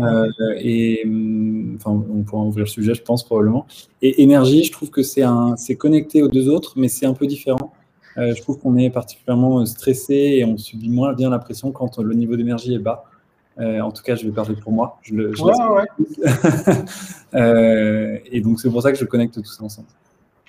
Euh, et mm, enfin, on pourra ouvrir le sujet, je pense probablement. Et énergie, je trouve que c'est un, c'est connecté aux deux autres, mais c'est un peu différent. Euh, je trouve qu'on est particulièrement stressé et on subit moins bien la pression quand le niveau d'énergie est bas. Euh, en tout cas, je vais parler pour moi. Je le, je ouais, et donc, c'est pour ça que je connecte tout ça ensemble.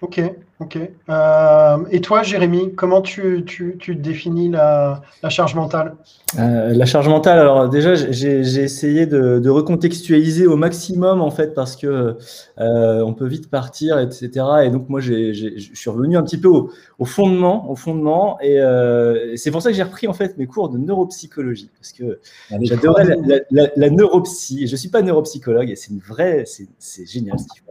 Ok, ok. Euh, et toi, Jérémy, comment tu, tu, tu définis la, la, charge mentale? Euh, La charge mentale, alors déjà, j'ai essayé de, de, recontextualiser au maximum, en fait, parce que euh, on peut vite partir, etc. Et donc, moi, je suis revenu un petit peu au, au fondement, au fondement, et euh, c'est pour ça que j'ai repris, en fait, mes cours de neuropsychologie, parce que j'adorais la, la, la, neuropsy. Je ne suis pas neuropsychologue, et c'est une vraie, c'est génial ce font.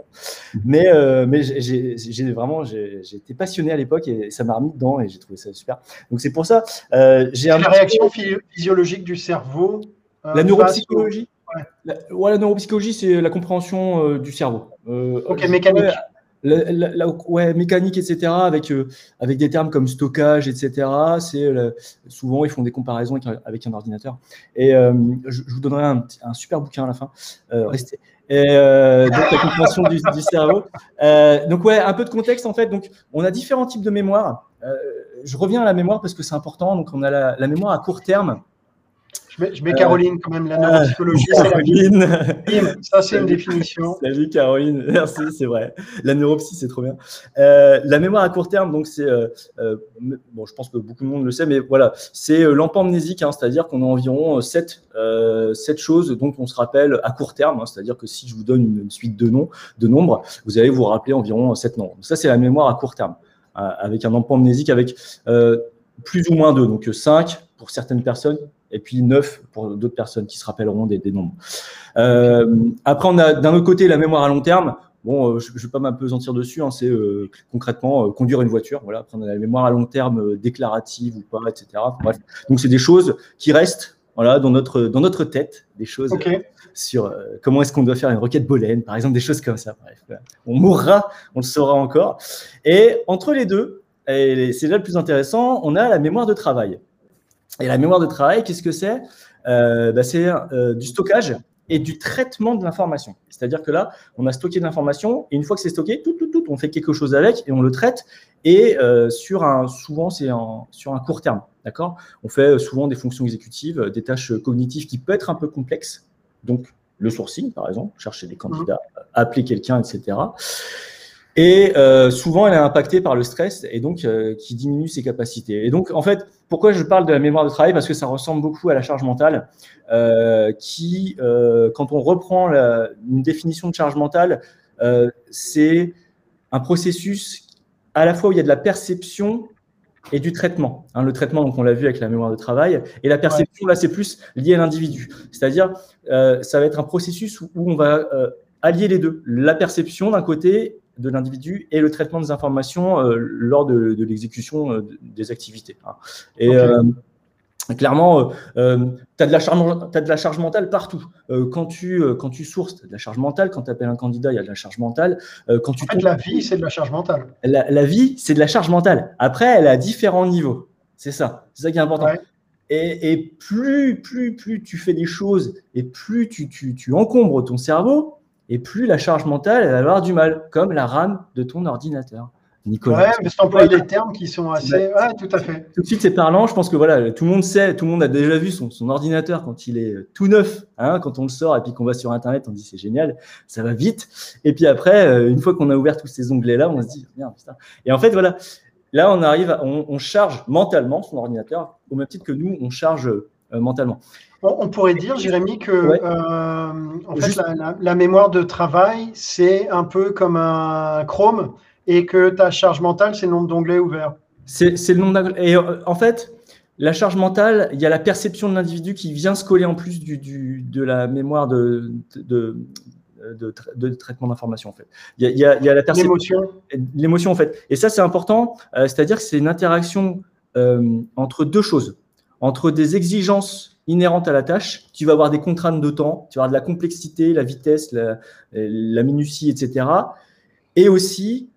Mais, euh, mais j'ai vraiment, j'ai été passionné à l'époque et ça m'a remis dedans et j'ai trouvé ça super. Donc c'est pour ça, euh, j'ai. La réaction physiologique du cerveau. Euh, la neuropsychologie. Ouais. La, la neuropsychologie, c'est la compréhension du cerveau. ok, mécanique. La, ouais, mécanique, etc., avec, avec des termes comme stockage, etc. C'est souvent ils font des comparaisons avec, un ordinateur. Et je, vous donnerai un, un, super bouquin à la fin. restez, et euh, donc la compréhension du, du cerveau. Euh, donc ouais, un peu de contexte en fait. Donc on a différents types de mémoire. Euh, je reviens à la mémoire parce que c'est important. Donc on a la, la mémoire à court terme je mets, Caroline quand même, la neuropsychologie. Caroline. Ça, c'est une définition. Salut Caroline, merci, c'est vrai. La neuropsy, c'est trop bien. Euh, la mémoire à court terme, donc c'est, euh, euh, bon, je pense que beaucoup de monde le sait, mais voilà, c'est l'empamnésique, hein, c'est-à-dire qu'on a environ 7, choses dont on se rappelle à court terme, hein, c'est-à-dire que si je vous donne une, suite de noms, de nombres, vous allez vous rappeler environ 7 nombres. Ça, c'est la mémoire à court terme, avec un empamnésique avec plus ou moins 2, donc 5 pour certaines personnes, et puis 9 pour d'autres personnes qui se rappelleront des, nombres. Euh, après, on a d'un autre côté la mémoire à long terme. Bon, euh, je ne vais pas m'apesantir dessus, hein, c'est euh, concrètement conduire une voiture. Voilà. Après, on a la mémoire à long terme déclarative ou pas, etc. Bref. Donc, c'est des choses qui restent voilà, dans, notre, dans notre tête, des choses sur comment est-ce qu'on doit faire une requête Boolean, par exemple, des choses comme ça. Bref, on mourra, on le saura encore. Et entre les deux, et c'est là le plus intéressant, on a la mémoire de travail. Et la mémoire de travail, qu'est-ce que c'est? Euh, bah, C'est euh, du stockage et du traitement de l'information. C'est-à-dire que là, on a stocké de l'information et une fois que c'est stocké, tout, tout, tout, on fait quelque chose avec et on le traite. Et euh, sur un, souvent, c'est sur un court terme. D'accord? On fait souvent des fonctions exécutives, des tâches cognitives qui peuvent être un peu complexes. Donc, le sourcing, par exemple, chercher des candidats, appeler quelqu'un, etc. Et euh, souvent, elle est impactée par le stress et donc euh, qui diminue ses capacités. Et donc, en fait, pourquoi je parle de la mémoire de travail? Parce que ça ressemble beaucoup à la charge mentale, euh, qui, quand on reprend la, une définition de charge mentale, c'est un processus à la fois où il y a de la perception et du traitement. Hein, le traitement, donc on l'a vu avec la mémoire de travail, et la perception, là, c'est plus lié à l'individu. C'est-à-dire, ça va être un processus où, où on va allier les deux. La perception d'un côté de l'individu et le traitement des informations euh, lors de, l'exécution euh, des activités. Hein. Et euh, clairement, tu as, de la charge, de la charge mentale partout. quand, tu, quand tu sources, tu as de la charge mentale. Quand tu appelles un candidat, il y a de la charge mentale. quand tu en fait, la vie, c'est de la charge mentale. La, vie, c'est de la charge mentale. Après, elle à différents niveaux. C'est ça. C'est ça qui est important. Et, et, plus, plus, plus tu fais des choses et plus tu, tu, tu encombres ton cerveau, et plus la charge mentale elle va avoir du mal, comme la RAM de ton ordinateur. Nicolas. Ouais, mais c'est des termes qui sont assez. Ouais, tout à fait. Tout de suite, c'est parlant. Je pense que voilà, tout le monde sait, tout le monde a déjà vu son, son ordinateur quand il est tout neuf. Hein, quand on le sort et puis qu'on va sur Internet, on dit c'est génial, ça va vite. Et puis après, euh, une fois qu'on a ouvert tous ces onglets-là, on se dit merde, putain. Et en fait, voilà, là, on arrive, on, on, charge mentalement son ordinateur au même titre que nous, on charge mentalement. On, pourrait dire, Jérémy, que en fait, la, mémoire de travail, c'est un peu comme un Chrome et que ta charge mentale, c'est le nombre d'onglets ouverts. C'est le nombre d'onglets. Et en fait, la charge mentale, il y a la perception de l'individu qui vient se coller en plus du, de la mémoire de, de, de, traitement d'information. En fait. il, y a, la perception. L'émotion. L'émotion, en fait. Et ça, c'est important. Euh, c'est-à-dire que c'est une interaction euh, entre deux choses. Entre des exigences inhérentes à la tâche, tu vas avoir des contraintes de temps, tu vas avoir de la complexité, la vitesse, la, minutie, etc. Et aussi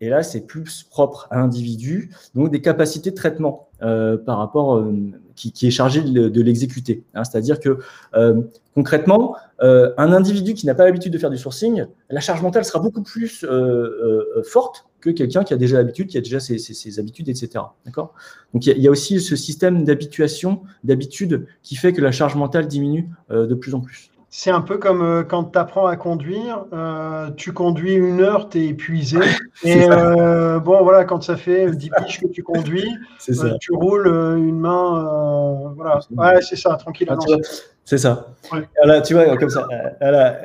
et là, c'est plus propre à l'individu, donc des capacités de traitement euh, par rapport euh, qui, est chargé de, l'exécuter. Hein. C'est-à-dire que euh, concrètement, un individu qui n'a pas l'habitude de faire du sourcing, la charge mentale sera beaucoup plus forte que quelqu'un qui a déjà l'habitude, qui a déjà ses, habitudes, etc. D'accord? Donc il y, a aussi ce système d'habituation, d'habitude, qui fait que la charge mentale diminue de plus en plus. C'est un peu comme euh, quand tu apprends à conduire, euh, tu conduis une heure, tu es épuisé. et euh, bon, voilà, quand ça fait 10 piges que tu conduis, tu roules une main. voilà, ouais, c'est ça, tranquille. Ah, c'est ça. Voilà, tu vois, comme ça. Voilà,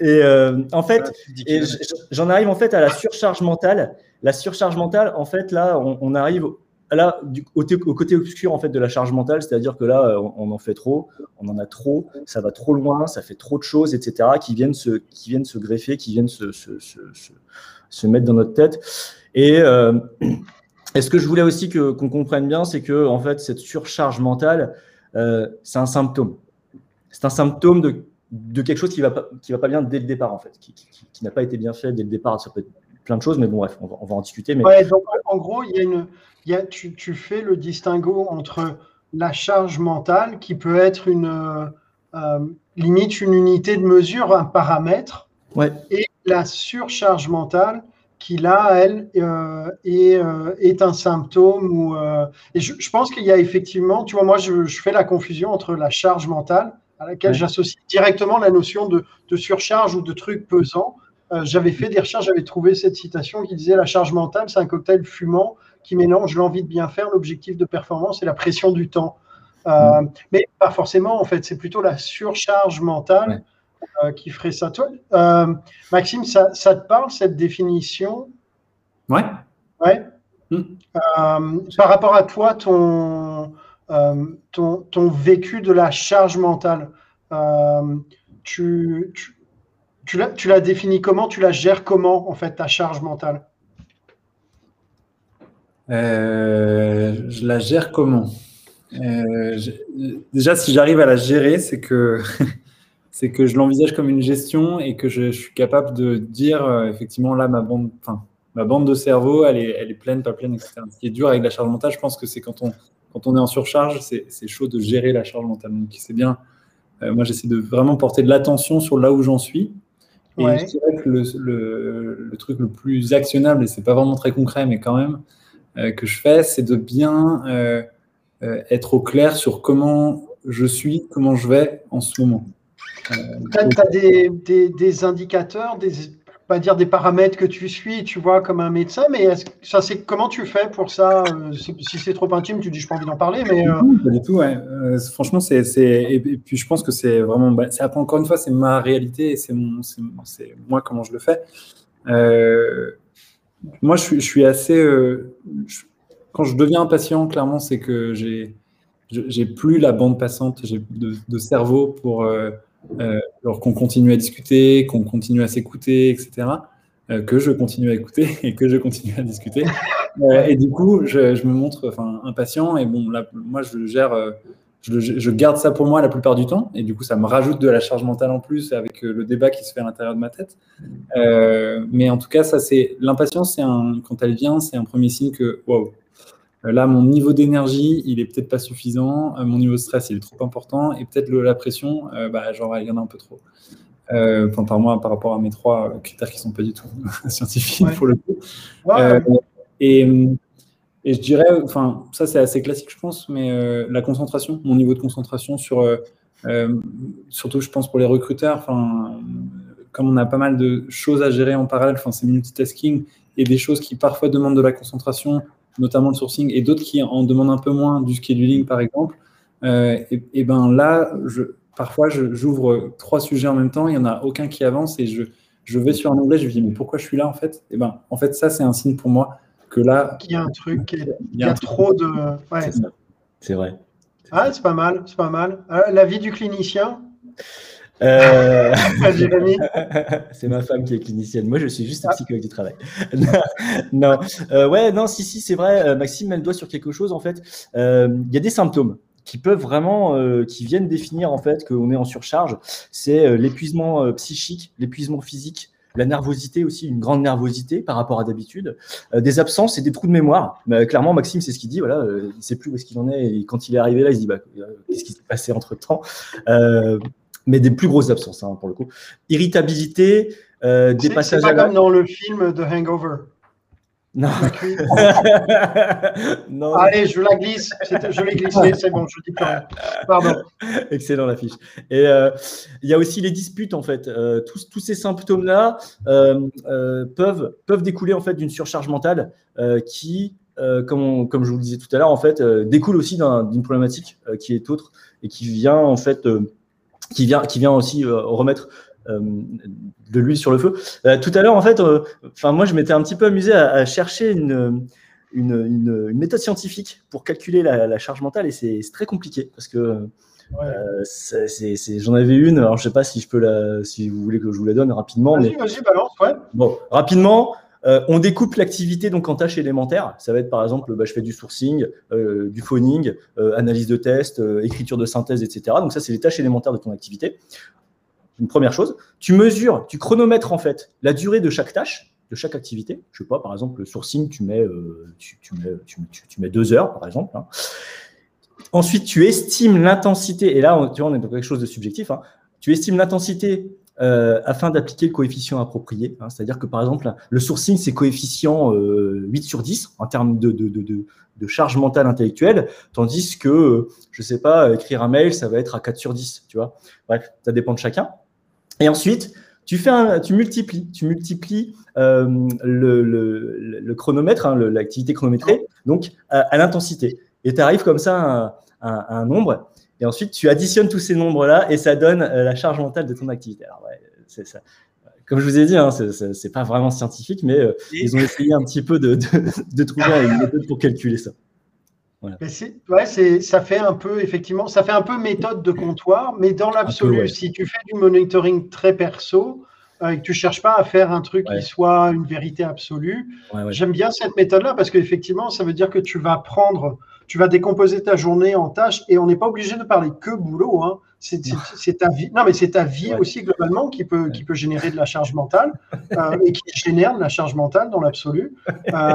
et en fait, j'en arrive en fait à la surcharge mentale. La surcharge mentale, en fait, là, on, on arrive là, du, au, côté obscur en fait de la charge mentale, c'est-à-dire que là, euh, on, en fait trop, on en a trop, ça va trop loin, ça fait trop de choses, etc., qui viennent se, qui viennent se greffer, qui viennent se, se, se, se mettre dans notre tête. Et, euh, ce que je voulais aussi qu'on comprenne bien, c'est que en fait, cette surcharge mentale, euh, c'est un symptôme. C'est un symptôme de, de quelque chose qui va pas, qui va pas bien dès le départ, en fait, qui, qui, qui n'a pas été bien fait dès le départ. Ça peut être plein de choses, mais bon, bref, on va, on va en discuter. Mais... Ouais, donc, en gros, il y a une, tu, fais le distinguo entre la charge mentale, qui peut être une euh, euh, limite une unité de mesure, un paramètre, et la surcharge mentale, qui là, elle, euh, est, un symptôme. Ou, et je, pense qu'il y a effectivement, tu vois, moi, je, fais la confusion entre la charge mentale, à laquelle j'associe directement la notion de, de, surcharge ou de truc pesant. j'avais fait des recherches, j'avais trouvé cette citation qui disait la charge mentale, c'est un cocktail fumant qui mélange l'envie de bien faire, l'objectif de performance et la pression du temps. Euh, mm. Mais pas forcément, en fait, c'est plutôt la surcharge mentale euh, qui ferait ça. Toi, euh, Maxime, ça, te parle, cette définition? Ouais. Ouais. Mm. par rapport à toi, ton, ton, ton, vécu de la charge mentale, tu, tu, tu l'as, tu définis comment? Tu la gères comment, en fait, ta charge mentale? Euh, je la gère comment? Euh, Déjà, si j'arrive à la gérer, c'est que, c'est que je l'envisage comme une gestion et que je, suis capable de dire, euh, effectivement, là, ma bande, ma bande de cerveau, elle est, elle est pleine, pas pleine, etc. Ce qui est dur avec la charge mentale, je pense que c'est quand on, quand on est en surcharge, c'est, chaud de gérer la charge mentale. Donc, c'est bien. moi, j'essaie de vraiment porter de l'attention sur là où j'en suis. Et je dirais que le, le, le, truc le plus actionnable, et c'est pas vraiment très concret, mais quand même, euh, que je fais, c'est de bien euh, euh, être au clair sur comment je suis, comment je vais en ce moment. tu as, des, des, indicateurs, des, pas dire des paramètres que tu suis, tu vois, comme un médecin, mais ça, c'est comment tu fais pour ça Si c'est trop intime, tu dis, je n'ai pas envie d'en parler, mais. Pas du tout, ouais. franchement, c'est. Et, puis, je pense que c'est vraiment. Bah, encore une fois, c'est ma réalité et c'est moi comment je le fais. Euh, moi, je suis, assez. Euh, quand je deviens impatient, clairement, c'est que j'ai j'ai plus la bande passante j'ai de, de, cerveau pour euh, euh, qu'on continue à discuter, qu'on continue à s'écouter, etc. que je continue à écouter et que je continue à discuter. et du coup, je, me montre impatient. Et bon, moi, je gère je, garde ça pour moi la plupart du temps, et du coup, ça me rajoute de la charge mentale en plus avec euh, le débat qui se fait à l'intérieur de ma tête. Euh, mais en tout cas, ça, c'est l'impatience, quand elle vient, c'est un premier signe que wow, euh, là, mon niveau d'énergie, il est peut-être pas suffisant, mon niveau de stress, il est trop important, et peut-être la pression, bah, genre, il y en a un peu trop. par moi, par rapport à mes trois critères qui sont pas du tout scientifiques pour le coup. et et je dirais, enfin, ça c'est assez classique, je pense, mais euh, la concentration, mon niveau de concentration sur, euh, euh, surtout, je pense pour les recruteurs, enfin, comme on a pas mal de choses à gérer en parallèle, enfin, c'est multitasking et des choses qui parfois demandent de la concentration, notamment le sourcing, et d'autres qui en demandent un peu moins, du scheduling par exemple. et, et, ben là, je, parfois, j'ouvre trois sujets en même temps, il n'y en a aucun qui avance et je, je vais sur un onglet, je me dis, mais pourquoi je suis là en fait? Et ben, en fait, ça, c'est un signe pour moi que là. Il y a un truc, il y a, trop de. Ouais. C'est vrai. Ah, c'est pas mal, c'est pas mal. Euh, la vie du clinicien? Euh... c'est ma femme qui est clinicienne. Moi, je suis juste ah. psychologue du travail. non, euh, ouais, non, si, si, c'est vrai. Euh, Maxime met le doigt sur quelque chose. En fait, il y a des symptômes qui peuvent vraiment, qui viennent définir en fait qu'on est en surcharge. C'est l'épuisement psychique, l'épuisement physique, la nervosité aussi, une grande nervosité par rapport à d'habitude, euh, des absences et des trous de mémoire. Mais, clairement, Maxime, c'est ce qu'il dit. Voilà, euh, il ne sait plus où est-ce qu'il en est. Et quand il est arrivé là, il se dit bah, euh, qu'est-ce qui s'est passé entre temps Mais des plus grosses absences, hein, pour le coup. Irritabilité, des passages pas comme dans le film The Hangover. Non. non. Allez, je la glisse. Je l'ai glissé, c'est bon, je dis pas. Pardon. Excellent l'affiche. Et euh, il y a aussi les disputes en fait. Euh, tous, tous, ces symptômes-là euh, peuvent, peuvent découler en fait d'une surcharge mentale qui, comme, comme je vous le disais tout à l'heure, en fait, découle aussi d'une problématique qui est autre et qui vient en fait, qui vient, qui vient aussi remettre euh, de l'huile sur le feu. Euh, tout à l'heure, en fait, euh, enfin moi, je m'étais un petit peu amusé à, chercher une, une, méthode scientifique pour calculer la, charge mentale et c'est très compliqué parce que j'en avais une. Alors, je sais pas si je peux la, si vous voulez que je vous la donne rapidement. Vas-y, vas-y, balance, ouais. Bon, rapidement. On découpe l'activité donc en tâches élémentaires. Ça va être par exemple, bah, je fais du sourcing, du phoning, analyse de test, écriture de synthèse, etc. Donc ça, c'est les tâches élémentaires de ton activité une première chose. Tu mesures, tu chronomètres en fait la durée de chaque tâche, de chaque activité. Je sais pas, par exemple, le sourcing, tu mets, euh, tu, mets, tu, mets deux heures, par exemple. Hein. Ensuite, tu estimes l'intensité, et là, tu vois, on est dans quelque chose de subjectif. Hein. Tu estimes l'intensité euh, afin d'appliquer le coefficient approprié. Hein. C'est-à-dire que, par exemple, le sourcing, c'est coefficient 8 euh, sur 10 en termes de, charge mentale intellectuelle, tandis que, je sais pas, écrire un mail, ça va être à 4 sur 10, tu vois. Bref, ça dépend de chacun. Et ensuite, tu, multiplies, euh, le, le, chronomètre, hein, l'activité chronométrée, donc à, l'intensité. Et tu arrives comme ça à, un nombre. Et ensuite, tu additionnes tous ces nombres-là et ça donne euh, la charge mentale de ton activité. Alors, ouais, c'est ça. Comme je vous ai dit, hein, c'est pas vraiment scientifique, mais euh, ils ont essayé un petit peu de, de, de trouver une méthode pour calculer ça. Voilà. Ouais, ça fait un peu, effectivement, ça fait un peu méthode de comptoir, mais dans l'absolu, si tu fais du monitoring très perso, euh, et que tu cherches pas à faire un truc qui soit une vérité absolue, j'aime bien cette méthode-là parce qu'effectivement, ça veut dire que tu vas prendre tu vas décomposer ta journée en tâches et on n'est pas obligé de parler que boulot. Hein. C'est ta vie. Non, mais c'est ta vie aussi globalement qui peut, qui peut générer de la charge mentale euh, et qui génère de la charge mentale dans l'absolu. Euh,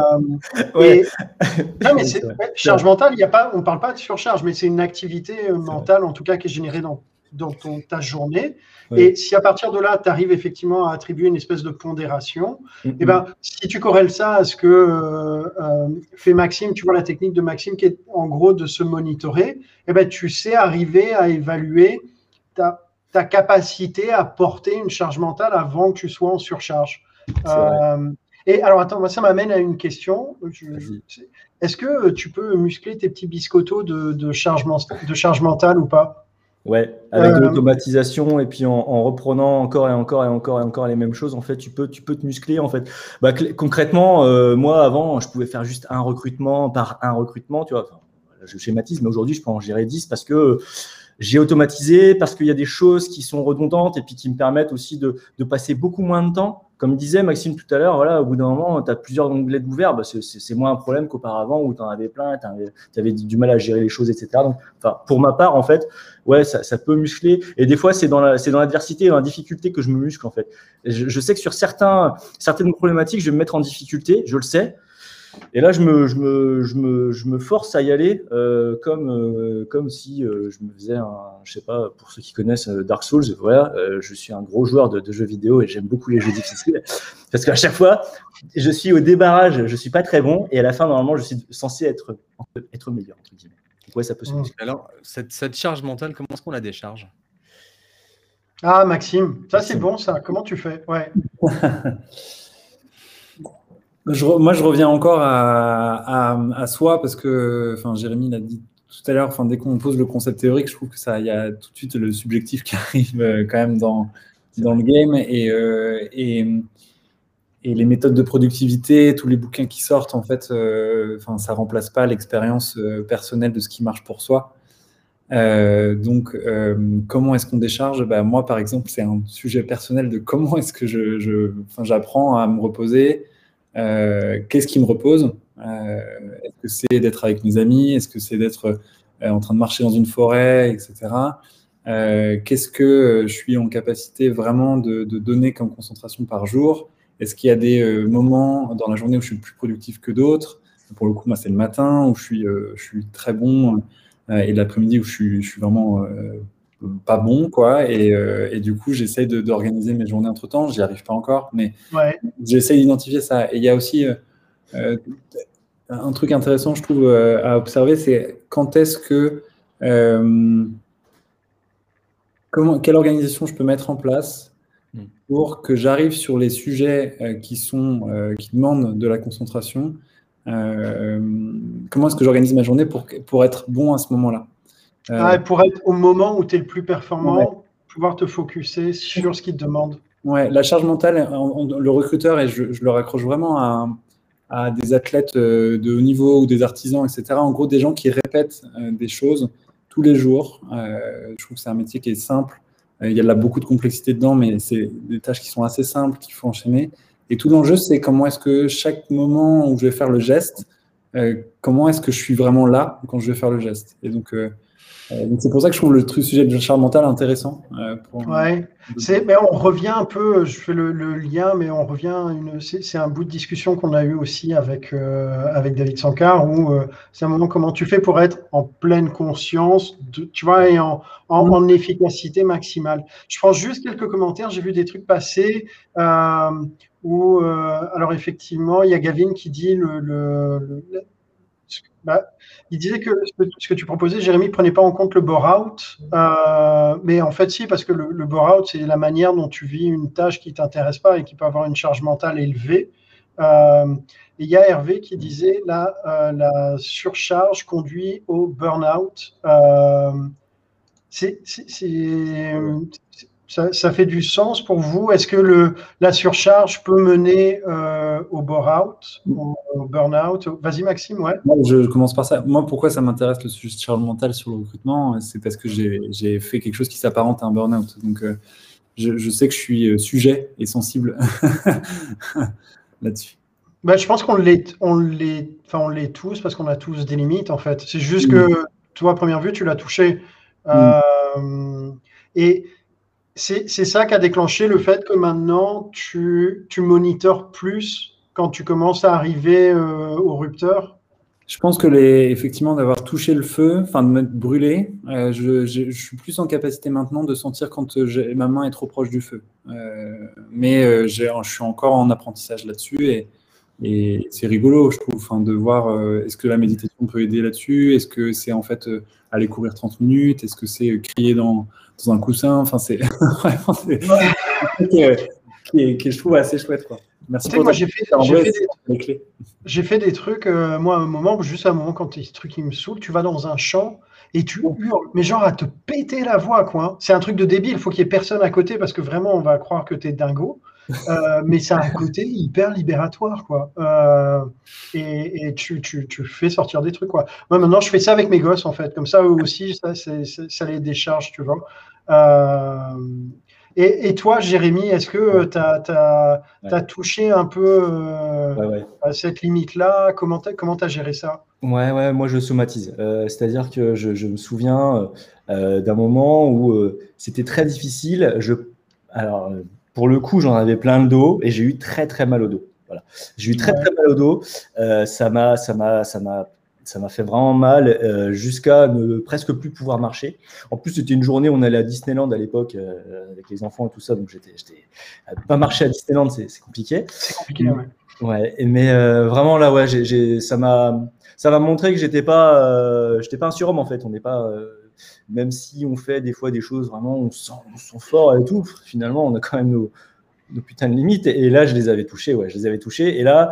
non, mais charge mentale, il y a pas, on ne parle pas de surcharge, mais c'est une activité euh, mentale en tout cas qui est générée dans dans ton, ta journée. Et si à partir de là, tu arrives effectivement à attribuer une espèce de pondération, et eh ben, si tu corrèles ça à ce que euh, euh, fait Maxime, tu vois la technique de Maxime qui est en gros de se monitorer, et eh ben, tu sais arriver à évaluer ta, ta, capacité à porter une charge mentale avant que tu sois en surcharge. Euh, et alors, attends, moi, ça m'amène à une question. Est-ce que tu peux muscler tes petits biscottos de, de, charge, de charge mentale ou pas? Ouais, avec de euh, l'automatisation et puis en, reprenant encore et encore et encore et encore les mêmes choses, en fait, tu peux, tu peux te muscler. En fait, bah, concrètement, euh, moi avant, je pouvais faire juste un recrutement par un recrutement, tu vois. je schématise, mais aujourd'hui, je peux en gérer 10 parce que j'ai automatisé, parce qu'il y a des choses qui sont redondantes et puis qui me permettent aussi de, de passer beaucoup moins de temps comme disait Maxime tout à l'heure, voilà, au bout d'un moment, tu as plusieurs onglets d'ouvert, bah, c'est moins un problème qu'auparavant où tu en avais plein, tu avais, du mal à gérer les choses, etc. Donc, pour ma part, en fait, ouais, ça, peut muscler. Et des fois, c'est dans l'adversité, dans, dans la difficulté que je me muscle, en fait. Je, je, sais que sur certains, certaines problématiques, je vais me mettre en difficulté, je le sais. Et là, je me, je me, je me, je me force à y aller euh, comme, euh, comme si euh, je me faisais un, je sais pas, pour ceux qui connaissent Dark Souls, voilà, je suis un gros joueur de, de jeux vidéo et j'aime beaucoup les jeux difficiles. Parce qu'à chaque fois, je suis au débarrage, je suis pas très bon et à la fin, normalement, je suis censé être, être meilleur, entre guillemets. Donc, ouais, ça peut se mmh. Alors, cette, cette charge mentale, comment est-ce qu'on la décharge? Ah, Maxime, ça c'est bon, ça. Comment tu fais? Ouais. moi, je reviens encore à, soi parce que, enfin, Jérémy l'a dit tout à l'heure, enfin, dès qu'on pose le concept théorique, je trouve que ça, il y a tout de suite le subjectif qui arrive euh, quand même dans, dans le game et, euh, et, et, les méthodes de productivité, tous les bouquins qui sortent, en fait, euh, enfin, ça remplace pas l'expérience personnelle de ce qui marche pour soi. donc, comment est-ce qu'on décharge? Bah, Moi, par exemple, c'est un sujet personnel de comment est-ce que je j'apprends à me reposer. Qu'est-ce qui me repose? Euh, est-ce que c'est d'être avec mes amis? Est-ce que c'est d'être euh, en train de marcher dans une forêt, etc. Euh, qu'est-ce que je suis en capacité vraiment de, donner comme concentration par jour? Est-ce qu'il y a des moments dans la journée où je suis plus productif que d'autres? Pour le coup, moi, c'est le matin où je suis, très bon et l'après-midi où je suis vraiment pas bon, quoi. Et, du coup, j'essaye d'organiser mes journées entre temps. J'y arrive pas encore, mais ouais. j'essaye d'identifier ça. Et il y a aussi euh, un truc intéressant, je trouve, euh, à observer, c'est quand est-ce que euh, comment, quelle organisation je peux mettre en place hmm. pour que j'arrive sur les sujets qui, sont, qui demandent de la concentration. comment est-ce que j'organise ma journée pour, pour être bon à ce moment-là? Ah, Pour être au moment où tu es le plus performant, pouvoir te focuser sur ce qui te demande. Ouais, la charge mentale, le recruteur, et je, je le raccroche vraiment à, à des athlètes euh, de haut niveau ou des artisans, etc. En gros, des gens qui répètent euh, des choses tous les jours. Euh, je trouve que c'est un métier qui est simple. Il y a là beaucoup de complexité dedans, mais c'est des tâches qui sont assez simples, qu'il faut enchaîner. Et tout l'enjeu, c'est comment est-ce que chaque moment où je vais faire le geste, comment est-ce que je suis vraiment là quand je vais faire le geste. Et donc, euh, c'est pour ça que je trouve le truc, sujet de charge mentale intéressant. Euh, ouais. mais on revient un peu, je fais le, lien, mais on revient, c'est un bout de discussion qu'on a eu aussi avec, euh, avec David Sankar, où c'est un moment comment tu fais pour être en pleine conscience, de, tu vois, et en, en, mm. efficacité maximale? Je prends juste quelques commentaires, j'ai vu des trucs passer. où, alors effectivement, il y a Gavin qui dit le, le bah, il disait que ce que tu proposais, Jérémy, prenait pas en compte le bore-out. Euh, mais en fait, si, parce que le, le bore-out, c'est la manière dont tu vis une tâche qui t'intéresse pas et qui peut avoir une charge mentale élevée. Euh, et il y a Hervé qui disait la, euh, la surcharge conduit au burn-out. c'est ça, fait du sens pour vous? Est-ce que le, la surcharge peut mener euh, au bore-out, au, burn-out? Vas-y Maxime, ouais. je commence par ça. Moi, pourquoi ça m'intéresse le sujet charge mental sur le recrutement C'est parce que j'ai fait quelque chose qui s'apparente à un burn-out. Donc, euh, je, sais que je suis euh, sujet et sensible là-dessus. Bah, je pense qu'on l'est on enfin, tous parce qu'on a tous des limites en fait. C'est juste que toi, à première vue, tu l'as touché. et c'est ça qui a déclenché le fait que maintenant tu, tu monitores plus quand tu commences à arriver euh, au rupteur? Je pense que les, effectivement d'avoir touché le feu, enfin de me brûler, euh, je, suis plus en capacité maintenant de sentir quand euh, ma main est trop proche du feu. mais je suis encore en apprentissage là-dessus et, et c'est rigolo, je trouve, de voir est-ce que la méditation peut aider là-dessus, est-ce que c'est en fait aller courir 30 minutes, est-ce que c'est crier dans dans un coussin. Enfin, c'est vraiment c'est qui, qui, je trouve assez chouette. Quoi. Merci pour moi, j'ai fait, fait, des, j'ai fait des trucs, euh, moi, à un moment, juste à un moment, quand ce truc qui me saoule, tu vas dans un champ et tu hurles, mais genre à te péter la voix, quoi. Hein. C'est un truc de débile, il faut qu'il y ait personne à côté parce que vraiment, on va croire que tu es dingo. Euh, mais c'est un côté hyper libératoire, quoi. Euh, et, et tu, tu, tu, fais sortir des trucs, quoi. Moi, maintenant, je fais ça avec mes gosses, en fait. Comme ça, eux aussi, ça, ça les décharge, tu vois. Euh, et, et, toi, Jérémy, est-ce que tu as, as, touché un peu à cette limite-là? Comment tu as, as, géré ça? Ouais, ouais, moi je somatise. C'est-à-dire que je, je, me souviens d'un moment où c'était très difficile. Je, alors, pour le coup, j'en avais plein le dos et j'ai eu très très mal au dos. Voilà. J'ai eu très très mal au dos. Euh, ça m'a ça m'a ça m'a ça m'a fait vraiment mal euh, jusqu'à ne presque plus pouvoir marcher. En plus, c'était une journée où on allait à Disneyland à l'époque euh, avec les enfants et tout ça, donc j'étais, j'étais pas marcher à Disneyland, c'est, compliqué. C'est compliqué, ouais. Ouais, mais vraiment là, ouais, j'ai, ça m'a, ça m'a montré que j'étais pas, j'étais pas un surhomme en fait. On n'est pas, même si on fait des fois des choses vraiment, on sent, on sent fort et tout, finalement, on a quand même nos, nos putains de limites. Et, là, je les avais touchés, ouais, je les avais touchés. Et là,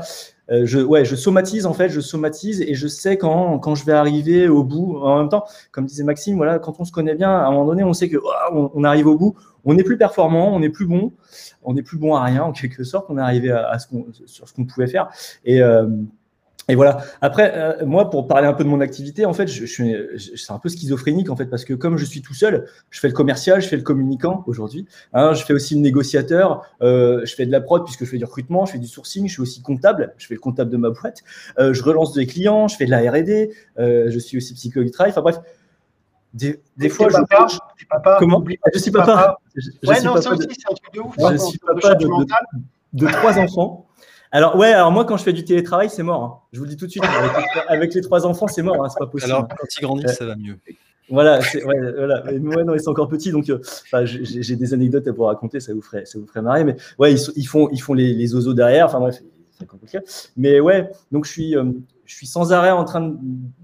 euh, je, ouais, je somatise en fait, je somatise et je sais quand, quand je vais arriver au bout. En même temps, comme disait Maxime, voilà, quand on se connaît bien, à un moment donné, on sait que on, arrive au bout, on est plus performant, on est plus bon, on est plus bon à rien en quelque sorte. On est arrivé à, ce sur ce qu'on pouvait faire. Euh, et voilà. Après, euh, moi, pour parler un peu de mon activité, en fait, je, suis, c'est un peu schizophrénique en fait, parce que comme je suis tout seul, je fais le commercial, je fais le communicant aujourd'hui. Hein, je fais aussi le négociateur, euh, je fais de la prod puisque je fais du recrutement, je fais du sourcing, je suis aussi comptable, je fais le comptable de ma boîte, euh, je relance des clients, je fais de la R&D, je suis aussi psychologue du travail. Enfin bref, des, des fois, je papa, papa, comment Je suis papa. Je, ouais, non, ça aussi, c'est un truc de ouf. Je suis papa de, de, de trois enfants. Alors, ouais, alors moi, quand je fais du télétravail, c'est mort. Hein. Je vous le dis tout de suite. Avec, les, trois enfants, c'est mort. Hein, c'est pas possible. Alors, quand ils grandissent, ça va mieux. Voilà, ouais, voilà. Mais ouais, non, ils sont encore petits, donc euh, j'ai des anecdotes à vous raconter, ça vous ferait, ça vous ferait marrer. Mais ouais, ils, font, ils font les, les oiseaux derrière. Enfin bref, c'est compliqué. Mais ouais, donc je suis, euh, je suis sans arrêt en train de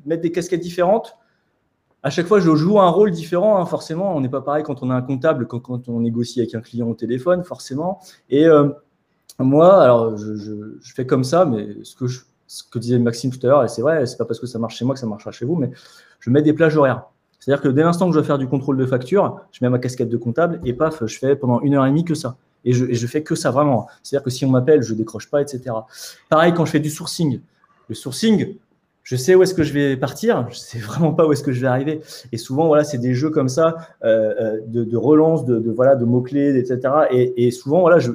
mettre des casquettes différentes. À chaque fois, je joue un rôle différent. Hein, forcément, on n'est pas pareil quand on a un comptable, quand, quand on négocie avec un client au téléphone, forcément. Et euh, moi, alors, je, fais comme ça, mais ce que, ce que disait Maxime tout à l'heure, et c'est vrai, c'est pas parce que ça marche chez moi que ça marchera chez vous, mais je mets des plages horaires. C'est-à-dire que dès l'instant que je dois faire du contrôle de facture, je mets ma casquette de comptable et paf, je fais pendant une heure et demie que ça. Et je, et je fais que ça vraiment. C'est-à-dire que si on m'appelle, je décroche pas, etc. Pareil quand je fais du sourcing. Le sourcing, je sais où est-ce que je vais partir, je sais vraiment pas où est-ce que je vais arriver. Et souvent, voilà, c'est des jeux comme ça euh, euh, de, de, relance, de, de voilà, de mots clés, etc. Et, et souvent, voilà, je,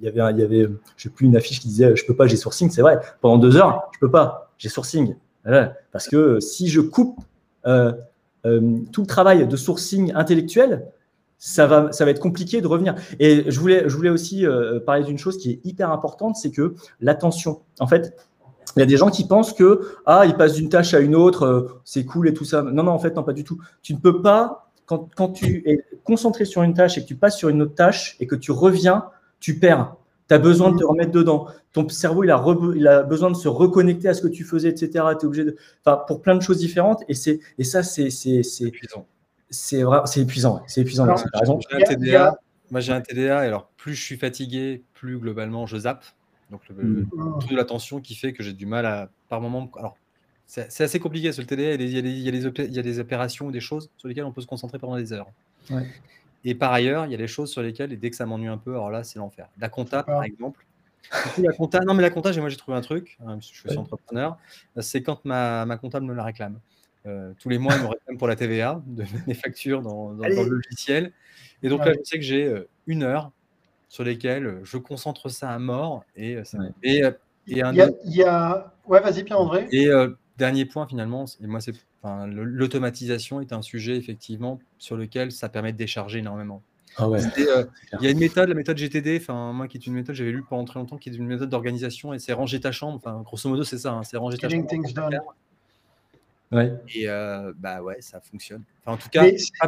il y avait, je sais plus, une affiche qui disait je peux pas, j'ai sourcing. C'est vrai. Pendant deux heures, je peux pas, j'ai sourcing. Parce que si je coupe euh, euh, tout le travail de sourcing intellectuel, ça va, ça va être compliqué de revenir. Et je voulais, je voulais aussi euh, parler d'une chose qui est hyper importante, c'est que l'attention. En fait, il y a des gens qui pensent que ah, ils passent d'une tâche à une autre, c'est cool et tout ça. Non, non, en fait, non, pas du tout. Tu ne peux pas quand, quand tu es concentré sur une tâche et que tu passes sur une autre tâche et que tu reviens tu perds. Tu as besoin de te remettre dedans. Ton cerveau, il a, il a besoin de se reconnecter à ce que tu faisais, etc. Tu es obligé de. Enfin, pour plein de choses différentes. Et, c'est, et ça, c'est, épuisant. C'est, c'est épuisant. C'est épuisant. J'ai un TDA. Moi, j'ai un TDA. Et alors, plus je suis fatigué, plus globalement, je zappe. Donc, le, mm. truc de l'attention qui fait que j'ai du mal à, par moment. Alors, c'est assez compliqué sur le TDA. Il y, a des, il, y a des, il y a des opérations ou des choses sur lesquelles on peut se concentrer pendant des heures. Ouais. Et par ailleurs, il y a des choses sur lesquelles, et dès que ça m'ennuie un peu, alors là, c'est l'enfer. La compta, par exemple. la compta, non, mais la compta, moi, j'ai trouvé un truc, hein, je suis entrepreneur, c'est quand ma, ma, comptable me la réclame. Euh, tous les mois, elle me réclame pour la TVA, de mes factures dans, dans, le logiciel. Et donc là, je sais que j'ai euh, une heure sur lesquelles je concentre ça à mort. Et, euh, et, et un il, y a, Ouais, vas-y, Pierre-André. Et dernier point, finalement, et moi, c'est l'automatisation est un sujet effectivement sur lequel ça permet de décharger énormément. Ah ouais. Euh, il y a une méthode, la méthode GTD, enfin moi qui est une méthode, j'avais lu pendant très longtemps, qui est une méthode d'organisation et c'est ranger ta chambre. Enfin, grosso modo, c'est ça, hein, c'est ranger ta chambre. Ouais. Et euh, bah ouais, ça fonctionne. Enfin, en tout cas,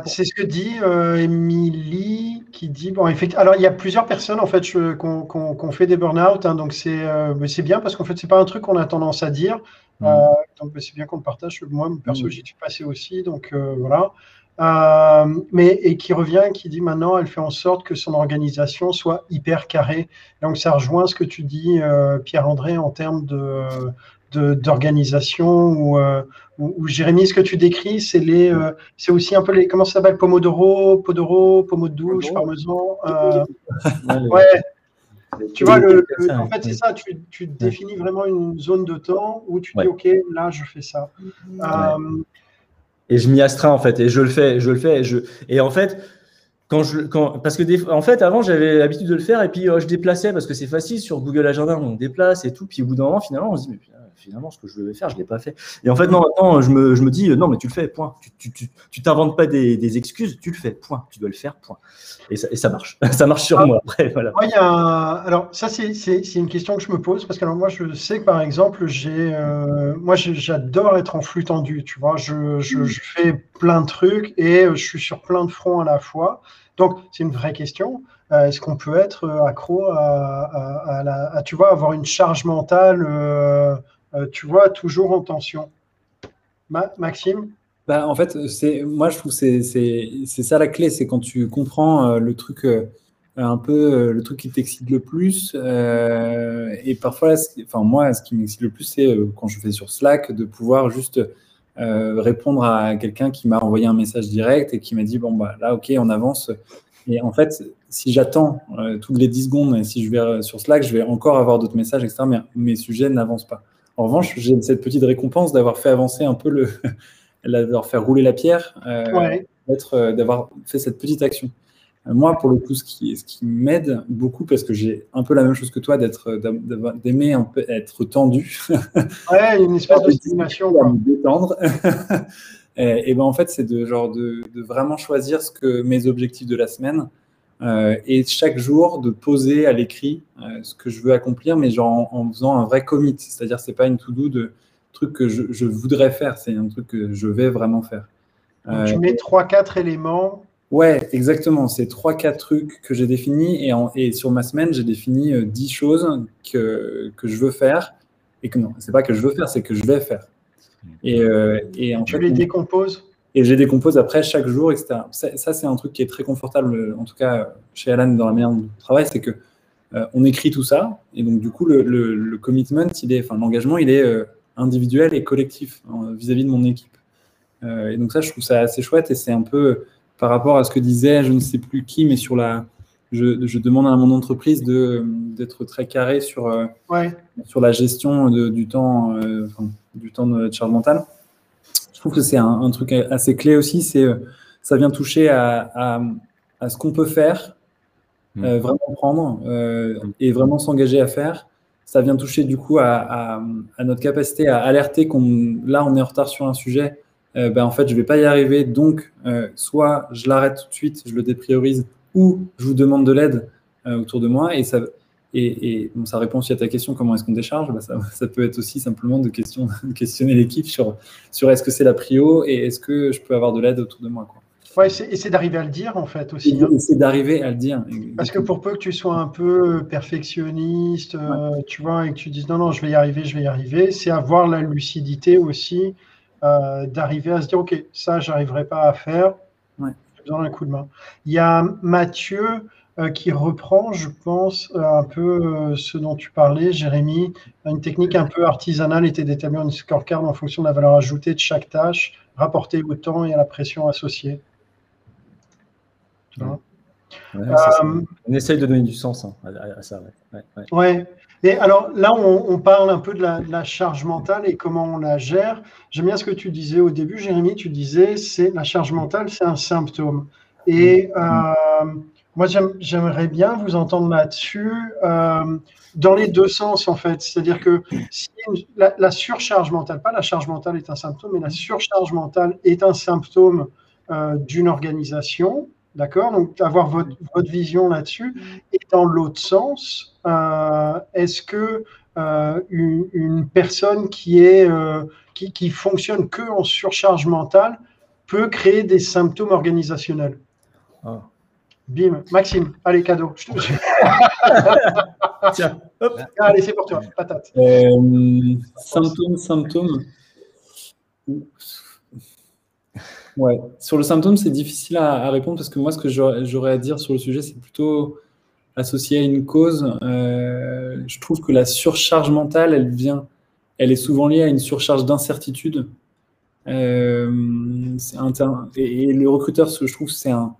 c'est ce que dit euh, Émilie, qui dit bon, effectivement. Alors, il y a plusieurs personnes en fait qui ont fait des burn-out, hein, donc c'est c'est bien parce qu'en fait, c'est pas un truc qu'on a tendance à dire. Euh, donc, bah, c'est bien qu'on le partage. Moi, perso, mm. j'y suis passé aussi. Donc, euh, voilà. Euh, mais et qui revient, qui dit maintenant, elle fait en sorte que son organisation soit hyper carrée. Donc ça rejoint ce que tu dis, Pierre-André, en termes de d'organisation ou, ou, Jérémy, ce que tu décris, c'est les, c'est aussi un peu les, comment ça s'appelle, Pomodoro, Podoro, Pomodou, douche, Parmesan. ouais, tu vois, le, en fait, c'est ça, tu, tu définis vraiment une zone de temps où tu dis, OK, là, je fais ça. Euh, et je m'y astreins, en fait, et je le fais, je le fais. Et, je... et en fait, quand je, quand, parce que des, en fait, avant, j'avais l'habitude de le faire, et puis euh, je déplaçais, parce que c'est facile, sur Google Agenda, on déplace et tout, puis au bout d'un moment, finalement, on se dit, mais finalement, ce que je devais faire, je ne l'ai pas fait. Et en fait, non, maintenant, je me, je me dis, non, mais tu le fais, point. Tu tu, t'inventes pas des, des, excuses, tu le fais, point. Tu dois le faire, point. Et ça, et ça marche. ça marche sur ah, moi après. Voilà. Moi, y a Alors, ça, c'est une question que je me pose, parce que alors, moi, je sais que, par exemple, j'ai, euh, moi, j'adore être en flux tendu, tu vois. Je, je, je, fais plein de trucs et je suis sur plein de fronts à la fois. Donc, c'est une vraie question. Euh, est-ce qu'on peut être accro à, à, à, tu vois, avoir une charge mentale euh, euh, tu vois, toujours en tension. Maxime bah, En fait, moi, je trouve que c'est, ça la clé, c'est quand tu comprends euh, le truc, euh, un peu le truc qui t'excite le plus. et parfois, enfin, moi, ce qui m'excite le plus, c'est quand je fais sur Slack, de pouvoir juste répondre à quelqu'un qui m'a envoyé un message direct et qui m'a dit, bon, bah, là, ok, on avance. Et en fait, si j'attends toutes les 10 secondes, et si je vais sur Slack, je vais encore avoir d'autres messages, etc. Mais mes sujets n'avancent pas. En revanche, j'ai cette petite récompense d'avoir fait avancer un peu le, d'avoir fait rouler la pierre, euh, euh, d'avoir fait cette petite action. Euh, moi, pour le coup, ce qui, ce qui m'aide beaucoup, parce que j'ai un peu la même chose que toi, d'être, d'aimer un peu être tendu. Ouais, une espèce de stimulation. Pour me détendre. et, et ben en fait, c'est de genre de, de, vraiment choisir ce que mes objectifs de la semaine euh, et chaque jour de poser à l'écrit euh, ce que je veux accomplir, mais genre en, faisant un vrai commit. C'est-à-dire, c'est pas une to-do de truc que je, je voudrais faire, c'est un truc que je vais vraiment faire. Euh, tu mets trois, quatre éléments. Ouais, exactement. C'est trois, quatre trucs que j'ai définis et, en, et, sur ma semaine, j'ai défini dix choses que, que je veux faire et que non, c'est pas que je veux faire, c'est que je vais faire. Et, et en tu les décomposes? Et je les décompose après chaque jour, etc. Ça, c'est un truc qui est très confortable, en tout cas chez Alan dans la manière dont on travaille, c'est que euh, on écrit tout ça, et donc du coup le, le, commitment, il est, enfin l'engagement, il est euh, individuel et collectif hein, vis-à-dire -vis de mon équipe. Euh, et donc ça, je trouve ça assez chouette, et c'est un peu par rapport à ce que disait, je ne sais plus qui, mais sur la, je, je demande à mon entreprise de d'être très carré sur ouais. sur la gestion de, du temps, enfin, du temps de charge mentale trouve que c'est un, truc assez clé aussi. C'est euh, ça vient toucher à, à, ce qu'on peut faire, mm. euh, vraiment prendre euh, et vraiment s'engager à faire. Ça vient toucher du coup à, à notre capacité à alerter qu'on là on est en retard sur un sujet. ben, en fait, je vais pas y arriver. Donc, soit je l'arrête tout de suite, je le dépriorise, ou je vous demande de l'aide autour de moi. Et ça, et, et ça répond aussi à ta question, comment est-ce qu'on décharge? Bah, ça, ça, peut être aussi simplement de, question, de questionner l'équipe sur, sur est-ce que c'est la prio et est-ce que je peux avoir de l'aide autour de moi. Quoi. Ouais, et c'est d'arriver à le dire en fait aussi. Hein. C'est d'arriver à le dire. Parce que pour peu que tu sois un peu perfectionniste, euh, tu vois, et que tu dises non, non, je vais y arriver, je vais y arriver, c'est avoir la lucidité aussi euh, d'arriver à se dire ok, ça, j'arriverai pas à faire. Ouais. J'ai besoin d'un coup de main. Il y a Mathieu euh, qui reprend, je pense, euh, un peu euh, ce dont tu parlais, Jérémy. Une technique un peu artisanale était d'établir une scorecard en fonction de la valeur ajoutée de chaque tâche, rapportée au temps et à la pression associée. on essaye de donner du sens hein, à, ça. Ouais, Et alors là, on, parle un peu de la, charge mentale et comment on la gère. J'aime bien ce que tu disais au début, Jérémy. Tu disais, c'est la charge mentale, c'est un symptôme. Et mm. Moi, j'aimerais bien vous entendre là-dessus, euh, dans les deux sens, en fait. C'est-à-dire que la, surcharge mentale, pas la charge mentale est un symptôme, mais la surcharge mentale est un symptôme euh, d'une organisation, d'accord? Donc, avoir votre, votre vision là-dessus. Et dans l'autre sens, euh, est-ce que une, une, personne qui, est, qui, qui fonctionne que en surcharge mentale peut créer des symptômes organisationnels? Ah. Bim, Maxime, allez, cadeau. Tiens, hop. Allez, c'est pour toi, patate. Euh, symptôme, symptôme. Ouais, sur le symptôme, c'est difficile à, répondre parce que moi, ce que j'aurais à dire sur le sujet, c'est plutôt associé à une cause. Euh, je trouve que la surcharge mentale, elle vient, elle est souvent liée à une surcharge d'incertitude. Euh, et, et, le recruteur, ce que je trouve, c'est un,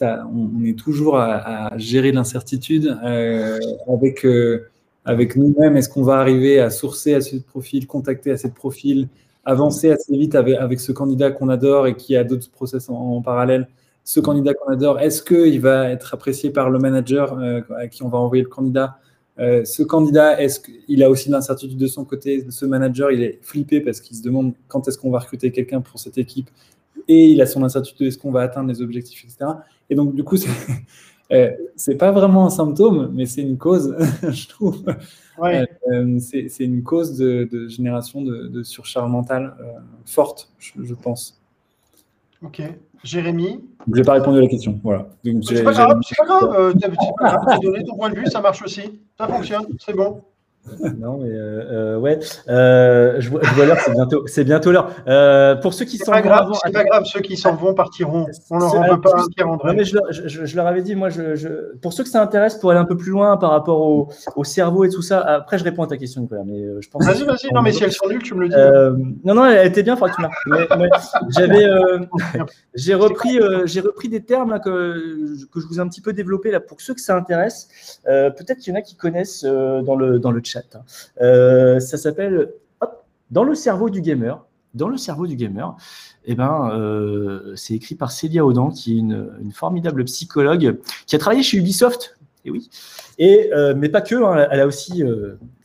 on, est toujours à, gérer l'incertitude euh, avec, euh, avec nous-mêmes. Est-ce qu'on va arriver à sourcer à ce profil, contacter à ce profil, avancer assez vite avec, ce candidat qu'on adore et qui a d'autres process en, parallèle? Ce candidat qu'on adore, est-ce qu'il va être apprécié par le manager euh, à qui on va envoyer le candidat? Ce candidat, est-ce qu'il a aussi l'incertitude de son côté? Ce manager, il est flippé parce qu'il se demande quand est-ce qu'on va recruter quelqu'un pour cette équipe? Et il a son incertitude est-ce qu'on va atteindre les objectifs, etc. Et donc, du coup, c'est euh, pas vraiment un symptôme, mais c'est une cause, je trouve. Ouais. Euh, c'est une cause de, génération de, surcharge mentale euh, forte, je, pense. Ok. Jérémy? Je n'ai pas répondu à la question. Voilà. C'est pas grave, c'est pas grave. Euh, tu as donné ton point de vue, ça marche aussi. Ça fonctionne, c'est bon. Non, mais euh, euh, ouais, euh, je vois, l'heure, c'est bientôt, c'est bientôt l'heure. pour ceux qui s'en vont, c'est pas grave, ceux qui s'en vont partiront. On leur en veut pas, Non, mais je, je, je, leur avais dit, moi, je, pour ceux que ça intéresse, pour aller un peu plus loin par rapport au, au, cerveau et tout ça. Après, je réponds à ta question, Nicolas, mais je pense. Vas-y, vas-y. Non, mais si elles sont nulles, tu me le dis. non, non, elle était bien, faudra que tu J'avais, j'ai repris, j'ai repris des termes là, que, que je vous ai un petit peu développés là pour ceux que ça intéresse. Peut-être qu'il y en a qui connaissent dans le dans le chat Hein. Euh, ça s'appelle Dans le cerveau du gamer. Dans le cerveau du gamer, eh ben, euh, c'est écrit par Célia Audan, qui est une, formidable psychologue qui a travaillé chez Ubisoft. Et oui. Et, euh, mais pas que, hein, elle a aussi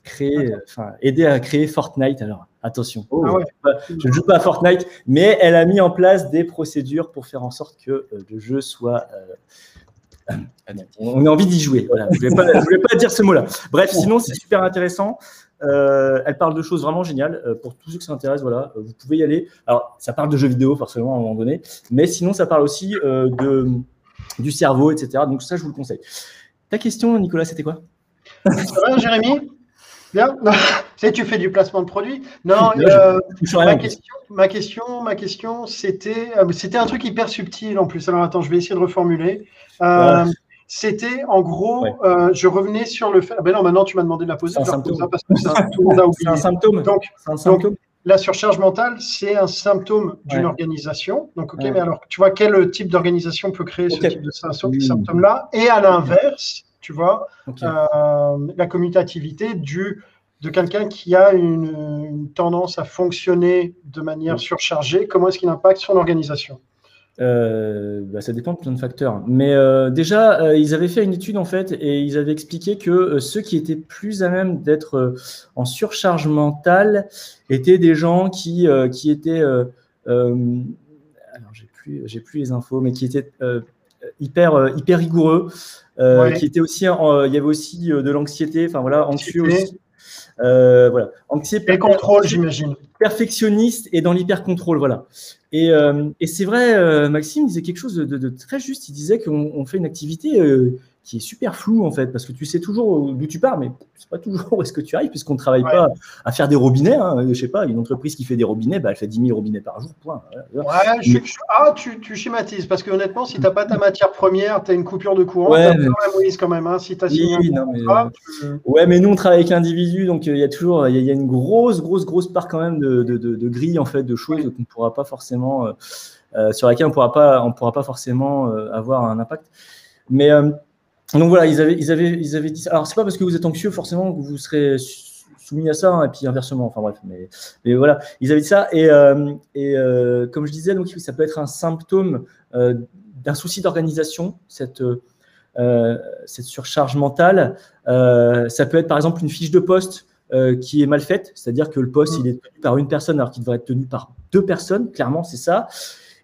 créé, enfin, aidé à créer Fortnite. Alors, attention, oh. ah je ne joue pas à Fortnite, mais elle a mis en place des procédures pour faire en sorte que le jeu soit on a envie d'y jouer. Je ne voulais, pas dire ce mot-là. Bref, sinon, c'est super intéressant. Euh, elle parle de choses vraiment géniales. Euh, pour tous ceux qui s'intéressent, voilà, euh, vous pouvez y aller. Alors, ça parle de jeux vidéo, forcément, à un moment donné. Mais sinon, ça parle aussi de, du cerveau, etc. Donc, ça, je vous le conseille. Ta question, Nicolas, c'était quoi? Ça va, Jérémy? Bien. tu tu fais du placement de produits. Non, ma, question, ma, question, ma question, c'était, c'était un truc hyper subtil en plus. Alors attends, je vais essayer de reformuler. Euh, c'était en gros, euh, je revenais sur le fait. Ah ben non, maintenant tu m'as demandé de la poser. C'est un symptôme. parce que tout le monde a oublié. un symptôme. Donc, un symptôme. la surcharge mentale, c'est un symptôme d'une organisation. Donc, ok, mais alors, tu vois, quel type d'organisation peut créer ce type de symptôme-là? Et à l'inverse, tu vois, euh, la commutativité du de quelqu'un qui a une, tendance à fonctionner de manière surchargée, comment est-ce qu'il impacte son organisation? Euh, bah, ça dépend de plein de facteurs. Mais euh, déjà, euh, ils avaient fait une étude en fait et ils avaient expliqué que ceux qui étaient plus à même d'être en surcharge mentale étaient des gens qui, qui étaient, alors j'ai plus, j'ai plus les infos, mais qui étaient hyper, hyper rigoureux, qui étaient aussi, il y avait aussi de l'anxiété, enfin voilà, anxieux aussi. Euh, voilà. et contrôle, j'imagine. Perfectionniste et dans l'hyper-contrôle, voilà. Et, euh, et c'est vrai, euh, Maxime disait quelque chose de, de, très juste. Il disait qu'on fait une activité qui est super flou en fait, parce que tu sais toujours d'où tu pars, mais c'est pas toujours où est-ce que tu arrives, puisqu'on ne travaille pas à faire des robinets. Hein. Je sais pas, une entreprise qui fait des robinets, bah, elle fait 10 000 robinets par jour, point. Ouais, ah, tu, tu, schématises, parce que honnêtement, si tu n'as pas ta matière première, tu as une coupure de courant, ouais, tu as quand même. Hein, si oui, mais... Ouais, mais nous, on travaille avec l'individu, donc euh, il y a toujours il y, a une grosse, grosse, grosse part quand même de, de, de, grille, en fait, de choses qu'on ne pourra pas forcément, euh, euh, sur laquelle on pourra pas, on pourra pas forcément avoir un impact. Mais donc voilà, ils avaient, ils avaient, ils avaient dit ça. Alors, c'est pas parce que vous êtes anxieux forcément que vous serez soumis à ça, hein, et puis inversement. Enfin bref, mais, mais voilà, ils avaient dit ça. Et, euh, et euh, comme je disais, donc, ça peut être un symptôme euh, d'un souci d'organisation, cette, cette surcharge mentale. ça peut être par exemple une fiche de poste qui est mal faite, c'est-à-dire que le poste, mmh. il est tenu par une personne alors qu'il devrait être tenu par deux personnes, clairement, c'est ça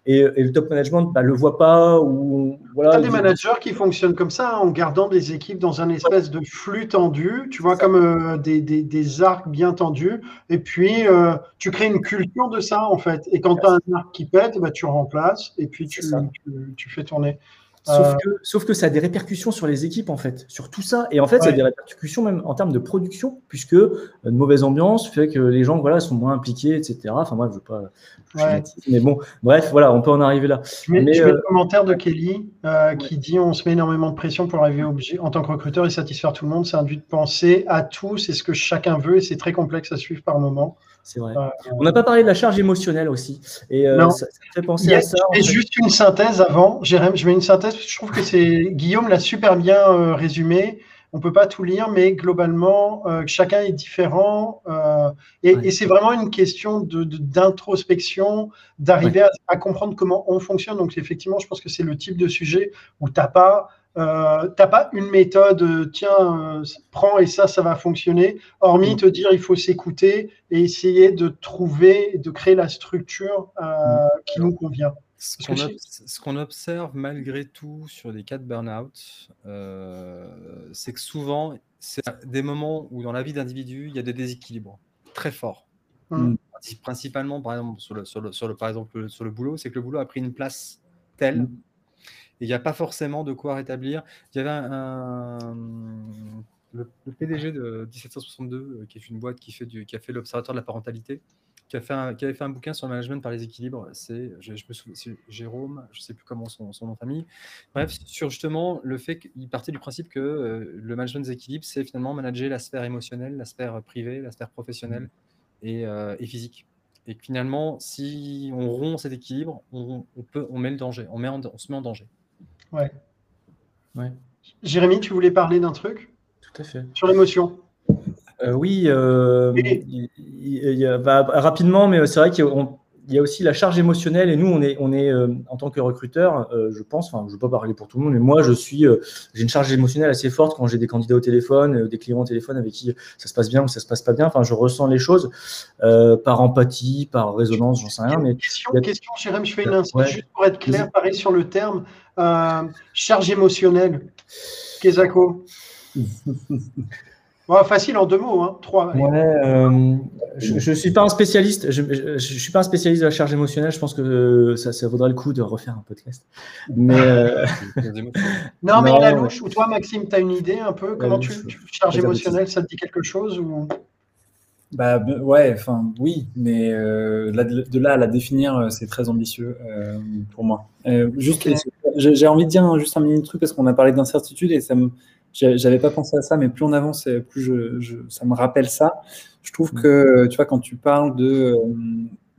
et, le top management ne bah, le voit pas. Ou, voilà, tu as des managers qui fonctionnent comme ça, en gardant des équipes dans un espèce de flux tendu, tu vois, comme euh, des, des, des, arcs bien tendus, et puis euh, tu crées une culture de ça, en fait. Et quand tu as un arc qui pète, bah, tu remplaces, et puis tu, tu, tu fais tourner. Sauf, euh, que, sauf que ça a des répercussions sur les équipes, en fait, sur tout ça. Et en fait, ça a des répercussions même en termes de production, puisque une mauvaise ambiance fait que les gens voilà, sont moins impliqués, etc. Enfin, bref, je veux pas. Mais bon, bref, voilà, on peut en arriver là. Je mets, euh, le commentaire de Kelly euh, qui dit on se met énormément de pression pour arriver objet, en tant que recruteur et satisfaire tout le monde. C'est induit de penser à tout, c'est ce que chacun veut et c'est très complexe à suivre par moment. C'est vrai. on n'a pas parlé de la charge émotionnelle aussi. Et euh, Ça, fait penser à ça. Et juste une synthèse avant, Jérém, je mets une synthèse, je trouve que c'est Guillaume l'a super bien euh, résumé. On ne peut pas tout lire, mais globalement, euh, chacun est différent. et, c'est vraiment une question d'introspection, de, d'arriver à, à, comprendre comment on fonctionne. Donc, effectivement, je pense que c'est le type de sujet où tu n'as pas euh, t'as pas une méthode, euh, tiens, euh, prends et ça, ça va fonctionner, hormis mm. te dire il faut s'écouter et essayer de trouver, de créer la structure euh, mm. qui nous convient. Ce qu'on, observe malgré tout sur les cas de burn-out, c'est que souvent, c'est des moments où dans la vie d'individu, il y a des déséquilibres très forts. Mm. Principalement, par exemple, sur le, sur le, sur le, par exemple, sur le boulot, c'est que le boulot a pris une place telle il n'y a pas forcément de quoi rétablir. Il y avait un, le, PDG de 1762, qui est une boîte qui, fait du, qui a fait l'Observatoire de la parentalité, qui, a fait qui avait fait un bouquin sur le management par les équilibres. C'est, je, me souviens, Jérôme, je ne sais plus comment son, son, nom de famille. Bref, sur justement le fait qu'il partait du principe que euh, le management des équilibres, c'est finalement manager la sphère émotionnelle, la sphère privée, la sphère professionnelle et, euh, et physique. Et que finalement, si on rompt cet équilibre, on, peut, on met le danger, on, met on se met en danger. Ouais. ouais. Jérémy, tu voulais parler d'un truc? Tout à fait. Sur l'émotion. Euh, oui, euh, il, bah, rapidement, mais c'est vrai qu'il y a aussi la charge émotionnelle et nous, on est, on est euh, en tant que recruteur, je pense, enfin, je ne veux pas parler pour tout le monde, mais moi, je suis, j'ai une charge émotionnelle assez forte quand j'ai des candidats au téléphone, des clients au téléphone avec qui ça se passe bien ou ça se passe pas bien. Enfin, je ressens les choses par empathie, par résonance, j'en sais rien. Mais question, question, Jérém, je fais une juste pour être clair, pareil sur le terme charge émotionnelle. Kezako facile en deux mots, hein. trois. Euh, je ne suis pas un spécialiste. Je, je, suis pas un spécialiste de la charge émotionnelle. Je pense que ça, ça vaudrait le coup de refaire un podcast. Mais euh, non, mais la louche. Ou toi, Maxime, tu as une idée un peu? Comment tu, charge émotionnelle Ça te dit quelque chose ou? Bah ouais, enfin oui, mais euh, de là à la définir, c'est très ambitieux pour moi. juste, j'ai envie de dire juste un mini truc parce qu'on a parlé d'incertitude et ça me, j'avais pas pensé à ça, mais plus on avance, plus je, ça me rappelle ça. Je trouve mm. que, tu vois, quand tu parles de, euh,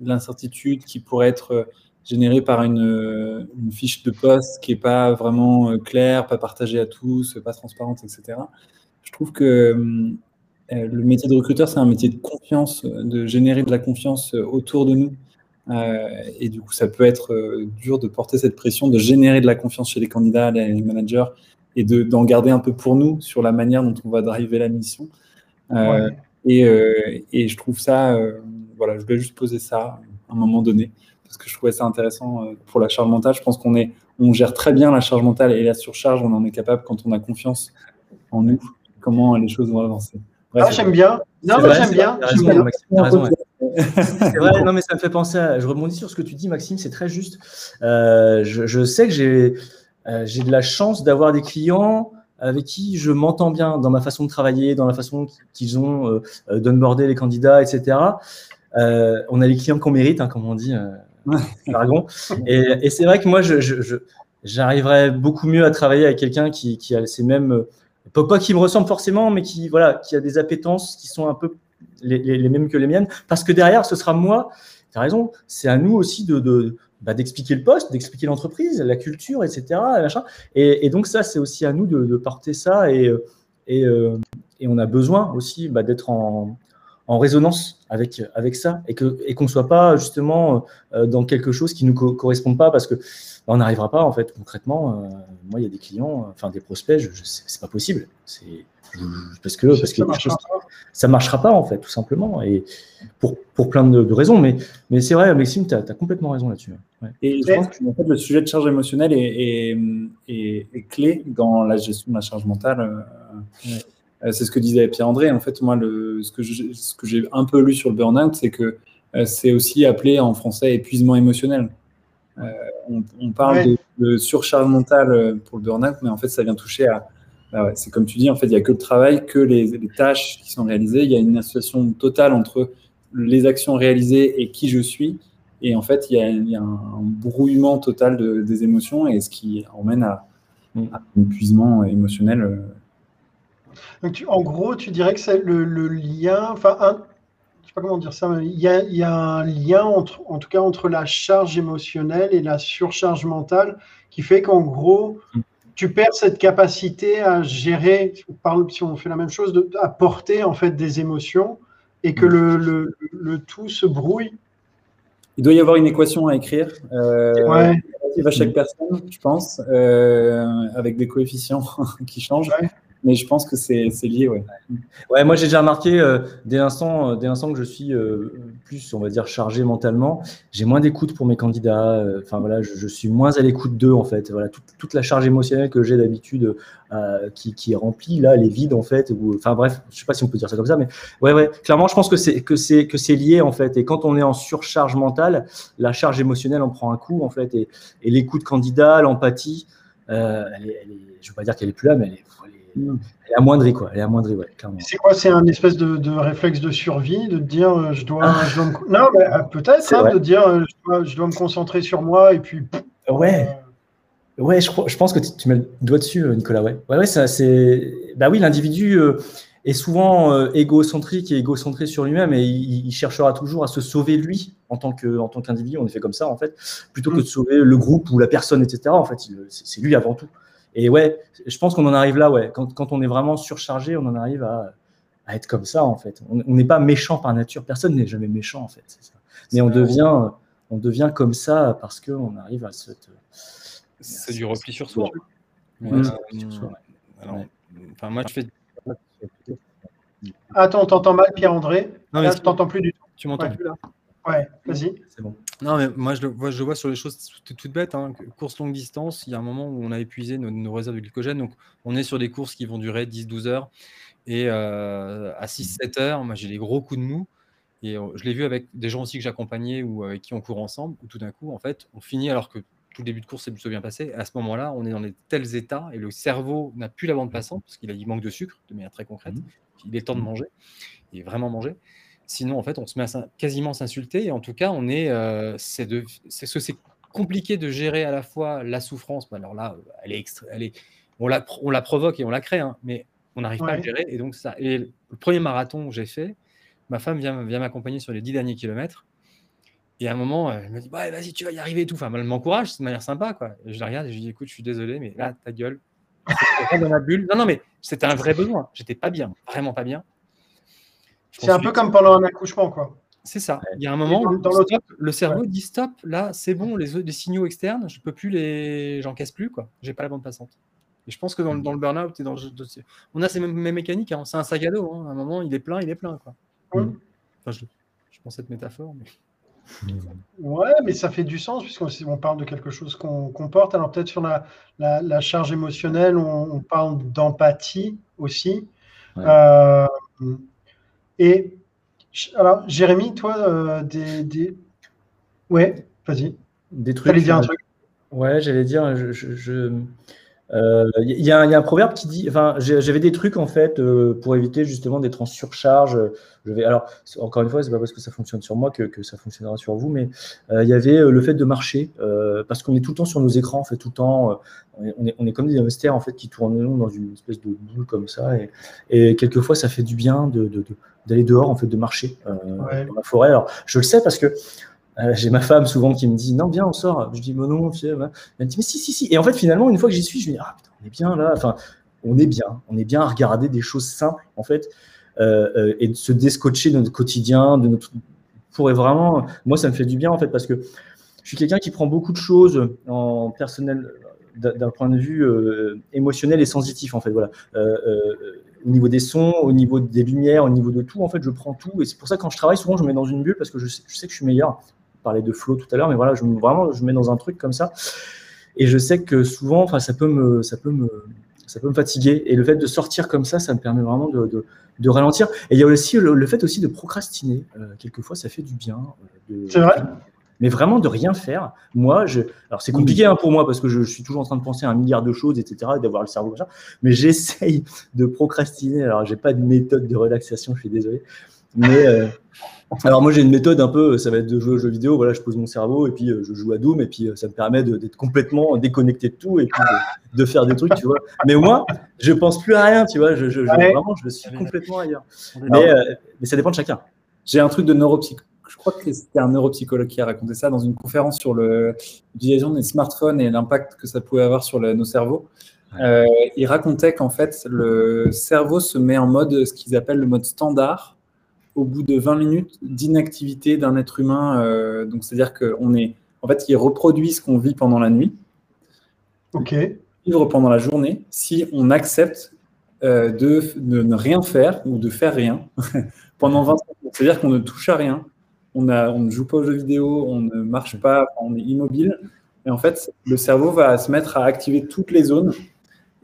l'incertitude qui pourrait être euh, générée par une, euh, une, fiche de poste qui est pas vraiment claire, pas partagée à tous, pas transparente, etc. Je trouve que le métier de recruteur, c'est un métier de confiance, de générer de la confiance autour de nous. Et du coup, ça peut être dur de porter cette pression, de générer de la confiance chez les candidats, les managers, et d'en garder un peu pour nous sur la manière dont on va driver la mission. Euh, et, euh, et, je trouve ça, euh, voilà, je voulais juste poser ça à un moment donné parce que je trouvais ça intéressant pour la charge mentale. Je pense qu'on est, on gère très bien la charge mentale et la surcharge, on en est capable quand on a confiance en nous, comment les choses vont avancer. ah, j'aime bien. Non, j'aime bien. C'est vrai, non, mais ça me fait penser à. Je rebondis sur ce que tu dis, Maxime, c'est très juste. je, je, sais que j'ai euh, de la chance d'avoir des clients avec qui je m'entends bien dans ma façon de travailler, dans la façon qu'ils ont euh, euh d'onboarder les candidats, etc. Euh, on a les clients qu'on mérite, hein, comme on dit, euh, Et, et c'est vrai que moi, j'arriverais je, je, beaucoup mieux à travailler avec quelqu'un qui, qui, a ces mêmes, pas qui me ressemble forcément, mais qui, voilà, qui a des appétences qui sont un peu les, mêmes que les miennes, parce que derrière, ce sera moi. Tu as raison, c'est à nous aussi de, bah, d'expliquer le poste, d'expliquer l'entreprise, la culture, etc. Et, donc ça, c'est aussi à nous de, porter ça et, et, euh, et, on a besoin aussi bah, d'être en, en, résonance avec, avec ça et qu'on et qu'on ne soit pas justement euh, dans quelque chose qui ne nous correspond pas parce que bah, on n'arrivera pas en fait concrètement. Euh, moi, il y a des clients, enfin des prospects, je, je c'est pas possible. C'est parce que, parce que ça, ne marchera pas en fait, tout simplement, et pour, pour plein de, raisons. Mais, mais c'est vrai, Maxime, tu as, complètement raison là-dessus. Et je pense que en fait, le sujet de charge émotionnelle est, est, est, clé dans la gestion de la charge mentale. Euh, euh, c'est ce que disait Pierre-André. En fait, moi, le, ce que j'ai un peu lu sur le burn-out, c'est que euh, c'est aussi appelé en français épuisement émotionnel. on, on, parle de, de, surcharge mentale pour le burn-out, mais en fait, ça vient toucher à ah c'est comme tu dis, en fait, il n'y a que le travail, que les, tâches qui sont réalisées. Il y a une association totale entre les actions réalisées et qui je suis. Et en fait, il y a, un, brouillement total des émotions et ce qui emmène à, mm. un épuisement émotionnel. En gros, tu dirais que c'est le, lien, enfin, je ne sais pas comment dire ça, il y, a, il y a un lien, entre, en tout cas, entre la charge émotionnelle et la surcharge mentale qui fait qu'en gros, mm tu perds cette capacité à gérer, si on fait la même chose, de, à porter en fait des émotions et que le, le, le, tout se brouille. Il doit y avoir une équation à écrire. Euh, ouais. à chaque personne, je pense, euh, avec des coefficients qui changent. Mais je pense que c'est lié, ouais. Ouais, moi j'ai déjà remarqué euh, dès l'instant, euh, que je suis euh, plus, on va dire, chargé mentalement, j'ai moins d'écoute pour mes candidats. Enfin voilà, je, suis moins à l'écoute d'eux en fait. Voilà, toute, la charge émotionnelle que j'ai d'habitude qui, est remplie là, elle est vide en fait. Enfin bref, je sais pas si on peut dire ça comme ça, mais ouais, ouais, clairement, je pense que c'est que c'est lié en fait. Et quand on est en surcharge mentale, la charge émotionnelle en prend un coup en fait. Et, et l'écoute candidat, l'empathie, je veux pas dire qu'elle est plus là, mais elle est elle est amoindrie, quoi. Elle est amoindrie, ouais, clairement. C'est quoi C'est un espèce de, réflexe de survie, de dire euh, je dois, ah. je dois me... Non, mais euh, peut-être, hein, de dire euh, je dois, me concentrer sur moi et puis. Ouais. Ouais, je, je, pense que tu, mets le doigt dessus, Nicolas. Ouais, ouais, ouais c'est. Bah oui, l'individu est souvent égocentrique et égocentré sur lui-même et il, cherchera toujours à se sauver lui en tant que en tant qu'individu. On est fait comme ça en fait, plutôt que de mm. sauver le groupe ou la personne, etc. En fait, c'est lui avant tout. Et ouais, je pense qu'on en arrive là, ouais. Quand, quand, on est vraiment surchargé, on en arrive à, à être comme ça, en fait. On n'est pas méchant par nature. Personne n'est jamais méchant, en fait. Mais on devient, on devient comme ça parce qu'on arrive à se. C'est du repli sur soi. Enfin, moi, je fais. Attends, t'entends mal, Pierre-André? Non, mais là, je t'entends plus du tout. Tu m'entends plus là Ouais, vas-y. C'est bon. Non, mais moi, je le, vois, je vois sur les choses toutes bêtes. Hein. Course longue distance, il y a un moment où on a épuisé nos, réserves de glycogène. Donc, on est sur des courses qui vont durer 10-12 heures. Et euh, à 6-7 heures, moi, j'ai les gros coups de mou. Et euh, je l'ai vu avec des gens aussi que j'accompagnais ou avec qui on court ensemble, où tout d'un coup, en fait, on finit alors que tout le début de course s'est plutôt bien passé. À ce moment-là, on est dans des tels états et le cerveau n'a plus la bande passante parce qu'il manque de sucre de manière très concrète. Mmh. Il est temps de manger, et vraiment manger. Sinon, en fait, on se met à quasiment s'insulter. Et en tout cas, on est, euh, c'est de, c'est c'est compliqué de gérer à la fois la souffrance. Bah, alors là, elle est, elle est, on la, on la provoque et on la crée, hein, mais on n'arrive pas à gérer. Et donc ça. Et le premier marathon que j'ai fait, ma femme vient, vient m'accompagner sur les dix derniers kilomètres. Et à un moment, elle me dit bah, vas-y, tu vas y arriver et tout. Enfin, elle m'encourage, de manière sympa. Quoi. je la regarde et je lui dis écoute, je suis désolé, mais là, ta gueule. dans ma bulle. Non, non, mais c'était un vrai besoin. J'étais pas bien, vraiment pas bien. C'est un peu comme pendant un accouchement, quoi. C'est ça. Il y a un moment où le cerveau dit stop, là, c'est bon, les, les, signaux externes, je peux plus les. J'en casse plus, quoi. J'ai pas la bande passante. Et je pense que dans, le mm. burn-out, dans on a ces mêmes, mécaniques. Hein. C'est un sac à dos. Hein. À un moment, il est plein, il est plein, quoi. Mm. je, je pense cette métaphore. Mais... Ouais, mais ça fait du sens puisqu'on parle de quelque chose qu'on porte. Alors peut-être sur la, la, charge émotionnelle, on, parle d'empathie aussi. Euh, et alors, Jérémy, toi, euh, des, des, Ouais, vas-y. Des trucs. J'allais dire un truc? Ouais, j'allais dire, je, je, il euh, y, a un proverbe qui dit, enfin, j'avais des trucs en fait euh, pour éviter justement d'être en surcharge. Je vais, alors, encore une fois, c'est pas parce que ça fonctionne sur moi que, que ça fonctionnera sur vous, mais euh, il y avait le fait de marcher parce qu'on est tout le temps sur nos écrans, en fait, tout le temps, on est, on est comme des hamsters en fait qui tournent dans une espèce de boule comme ça, et, et quelquefois ça fait du bien de, d'aller dehors en fait, de marcher dans la forêt. Alors, je le sais parce que euh, j'ai ma femme souvent qui me dit non viens on sort. Je dis mais non elle me dit mais si si si. Et en fait finalement une fois que j'y suis je me dis ah putain on est bien là. Enfin on est bien, on est bien à regarder des choses simples en fait euh, euh, et de se descotcher de notre quotidien, de notre pourrait vraiment. Moi ça me fait du bien en fait parce que je suis quelqu'un qui prend beaucoup de choses en personnel d'un point de vue émotionnel et sensitif en fait voilà au niveau des sons, au niveau des lumières, au niveau de tout, en fait, je prends tout. Et c'est pour ça que quand je travaille, souvent, je me mets dans une bulle parce que je sais que je suis meilleur parlais de flow tout à l'heure, mais voilà, je, vraiment, je mets dans un truc comme ça. Et je sais que souvent, enfin, ça peut me, ça peut me, ça peut me fatiguer. Et le fait de sortir comme ça, ça me permet vraiment de, de, ralentir. Et il y a aussi le, fait aussi de procrastiner. Euh, quelquefois, ça fait du bien. Euh, c'est vrai. Mais vraiment de rien faire. Moi, je, alors c'est compliqué hein, pour moi parce que je, suis toujours en train de penser à un milliard de choses, etc., d'avoir le cerveau comme ça. Mais j'essaye de procrastiner. Alors, j'ai pas de méthode de relaxation, je suis désolé. Mais euh, alors moi j'ai une méthode un peu, ça va être de jouer aux jeux vidéo, voilà, je pose mon cerveau et puis euh, je joue à Doom et puis euh, ça me permet d'être complètement déconnecté de tout et puis de, faire des trucs, tu vois. Mais moi, je pense plus à rien, tu vois, je, je, vraiment je suis complètement ailleurs. Mais, euh, mais ça dépend de chacun. J'ai un truc de neuropsychologue, je crois que c'était un neuropsychologue qui a raconté ça dans une conférence sur l'utilisation des smartphones et l'impact que ça pouvait avoir sur nos cerveaux. il racontait qu'en fait, le cerveau se met en mode, ce qu'ils appellent le mode standard, au bout de 20 minutes d'inactivité d'un être humain. Euh, donc, c'est-à-dire qu'on est. En fait, il reproduit ce qu'on vit pendant la nuit. OK. Vivre pendant la journée si on accepte euh, de, ne rien faire ou de faire rien pendant 20 minutes. C'est-à-dire qu'on ne touche à rien, on, a, on ne joue pas aux jeux vidéo, on ne marche pas, on est immobile. Et en fait, le cerveau va se mettre à activer toutes les zones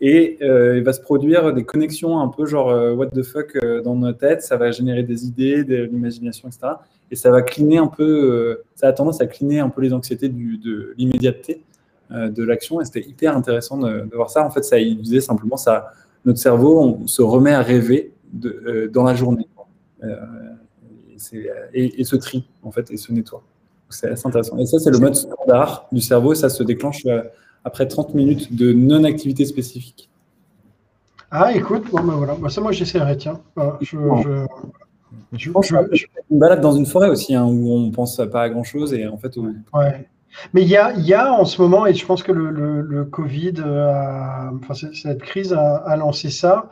et euh, il va se produire des connexions un peu genre euh, what the fuck euh, dans nos têtes. Ça va générer des idées, de l'imagination, etc. Et ça va cliner un peu, ça a tendance à cliner un peu les anxiétés du, de l'immédiateté de l'action. Et c'était hyper intéressant de, voir ça. En fait, ça il disait simplement ça, notre cerveau on se remet à rêver de, dans la journée. Et, et, se trie, en fait, et se nettoie. C'est assez intéressant. Et ça, c'est le mode standard du cerveau. Ça se déclenche après 30 minutes de non-activité spécifique. Ah, écoute, bon, ben voilà. Bah, ça, moi, j'essaierai, tiens. je, je, pense une balade dans une forêt aussi, hein, où on pense pas à grand-chose et en fait. Ouais. Mais il y a, y a, en ce moment, et je pense que le, le, Covid, enfin, cette crise a, a, lancé ça.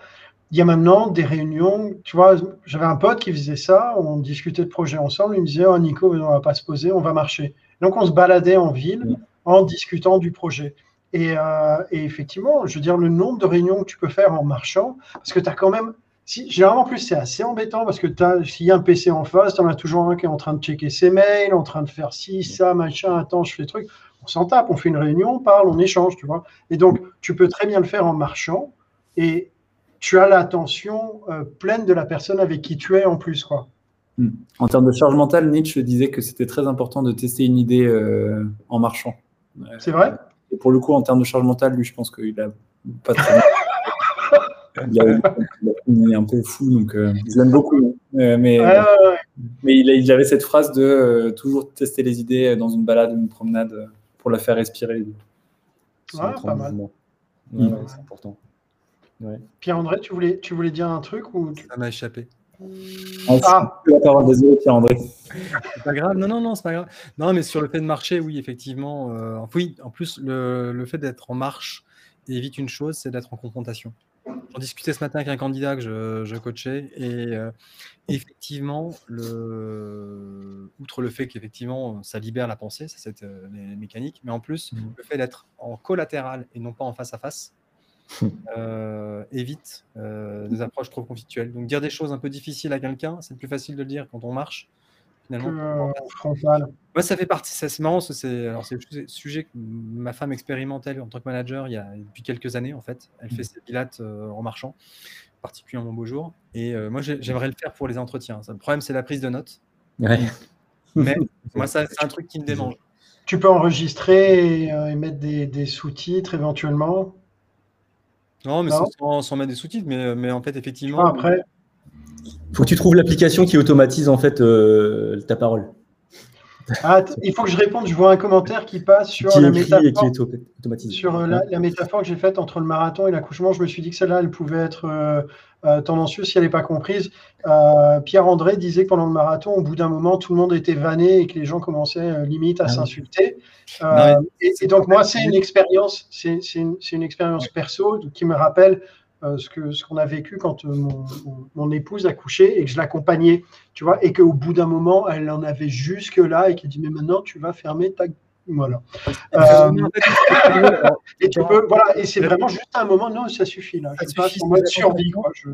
Il y a maintenant des réunions. Tu vois, j'avais un pote qui faisait ça. On discutait de projets ensemble. Il me disait, oh, Nico, on va pas se poser, on va marcher. Donc, on se baladait en ville en discutant du projet. Et, euh, et, effectivement, je veux dire, le nombre de réunions que tu peux faire en marchant, parce que tu as quand même. Si, généralement, en plus, c'est assez embêtant parce que s'il y a un PC en face, tu en as toujours un qui est en train de checker ses mails, en train de faire ci, ça, machin, attends, je fais truc. On s'en tape, on fait une réunion, on parle, on échange, tu vois. Et donc, tu peux très bien le faire en marchant et tu as l'attention euh, pleine de la personne avec qui tu es en plus, quoi. Hmm. En termes de charge mentale, Nietzsche disait que c'était très important de tester une idée euh, en marchant. C'est vrai et pour le coup, en termes de charge mentale, lui, je pense qu'il a pas très il, est un peu fou, donc euh, je l'aime beaucoup. Euh, mais mais il, avait cette phrase de euh, toujours tester les idées dans une balade ou une promenade pour la faire respirer. Ouais, pas mal. c'est important. Pierre-André, tu voulais, tu voulais dire un truc ou Ça m'a échappé. Ah, ah. désolé Pierre-André. C'est pas grave, non, non, non, c'est pas grave. Non, mais sur le fait de marcher, oui, effectivement. Euh, oui, en plus, le, le fait d'être en marche évite une chose, c'est d'être en confrontation. J'en discutais ce matin avec un candidat que je, je coachais et euh, effectivement, le, outre le fait qu'effectivement ça libère la pensée, ça c'est euh, mécanique, mais en plus, mmh. le fait d'être en collatéral et non pas en face à face, euh, évite euh, des approches trop conflictuelles. Donc dire des choses un peu difficiles à quelqu'un, c'est plus facile de le dire quand on marche. Finalement, Moi, ça fait partie. C'est marrant. C'est alors c'est le sujet que ma femme expérimentait en tant que manager il y a depuis quelques années en fait. Elle fait mm. ses pilates euh, en marchant, particulièrement beau jour. Et moi, j'aimerais le faire pour les entretiens. le problème, c'est la prise de notes. Mais moi, c'est un truc qui me démange. Tu peux enregistrer et, mettre des sous-titres éventuellement? Non, mais sans, mettre des sous-titres, mais, mais en fait, effectivement. après. Faut que tu trouves l'application qui automatise en fait euh, ta parole. Ah, il faut que je réponde. Je vois un commentaire qui passe sur la métaphore, sur euh, la, métaphore que j'ai faite entre le marathon et l'accouchement. Je me suis dit que celle-là, elle pouvait être euh, euh, tendancieuse si elle n'est pas comprise. Pierre-André disait que pendant le marathon, au bout d'un moment, tout le monde était vanné et que les gens commençaient limite à ah s'insulter. et, donc, moi, c'est une expérience, c'est une, une, expérience perso qui me rappelle euh, ce que ce qu'on a vécu quand euh, mon, mon, épouse a couché et que je l'accompagnais, tu vois, et qu'au bout d'un moment, elle en avait jusque là et qu'elle dit mais maintenant tu vas fermer ta voilà. Euh, et tu peux, voilà, et c'est vraiment juste un moment, non, ça suffit là. Je passe en mode survie, quoi. Je,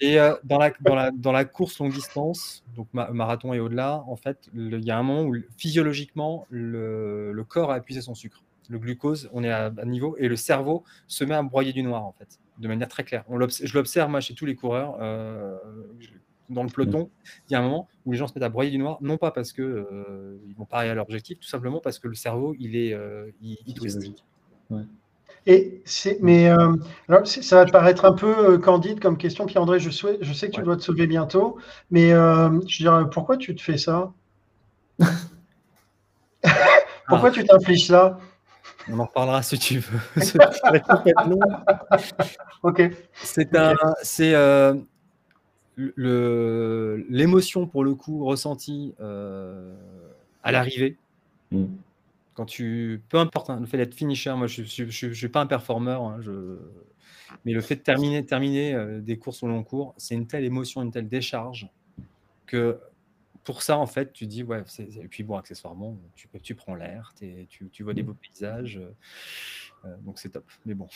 et euh, dans, la, dans, la, dans la course longue distance, donc marathon et au-delà, en fait, il y a un moment où physiologiquement, le, le corps a épuisé son sucre. Le glucose, on est à, à niveau, et le cerveau se met à broyer du noir, en fait de manière très claire. On je l'observe moi chez tous les coureurs. Euh, dans le peloton, il y a un moment où les gens se mettent à broyer du noir, non pas parce qu'ils euh, ils vont pas arriver à leur objectif, tout simplement parce que le cerveau, il est, euh, il, Et c'est, mais alors, ça va te paraître un peu candide comme question, Pierre-André. Je, je sais que tu dois te sauver bientôt, mais je dirais, pourquoi tu te fais ça? Pourquoi ah. tu t'infliges ça? On en reparlera si tu veux. ok. C'est un, c'est euh, l'émotion pour le coup ressentie euh, à l'arrivée. Mm. Quand tu, peu importe, hein, le fait d'être finisher, moi je ne suis pas un performeur, hein, je, mais le fait de terminer, terminer euh, des courses au long cours, c'est une telle émotion, une telle décharge que pour ça, en fait, tu dis, ouais, et puis bon, accessoirement, tu, tu prends l'air, tu, tu, vois des beaux paysages, euh, euh, donc c'est top. Mais bon.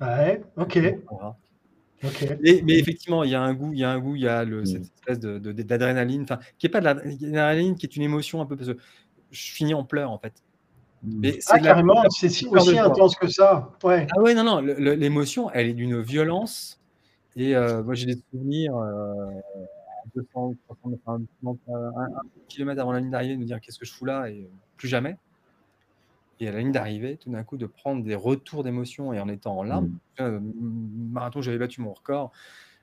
Ouais, ok. Mais effectivement, il y a un goût, il y a un goût, il y a le, cette espèce d'adrénaline, de, qui est pas de l'adrénaline, qui est une émotion un peu parce que je finis en pleurs en fait. Mmh. Mais ah, carrément, c'est aussi intense que ça. Ouais. Ah ouais, non, non, l'émotion, elle est d'une violence. Et euh, moi, j'ai des souvenirs. 200 300 un, km avant la ligne d'arrivée, nous dire qu'est-ce que je fous là et plus jamais. Et à la ligne d'arrivée, tout d'un coup, de prendre des retours d'émotion et en étant en larmes. Euh, marathon, j'avais battu mon record.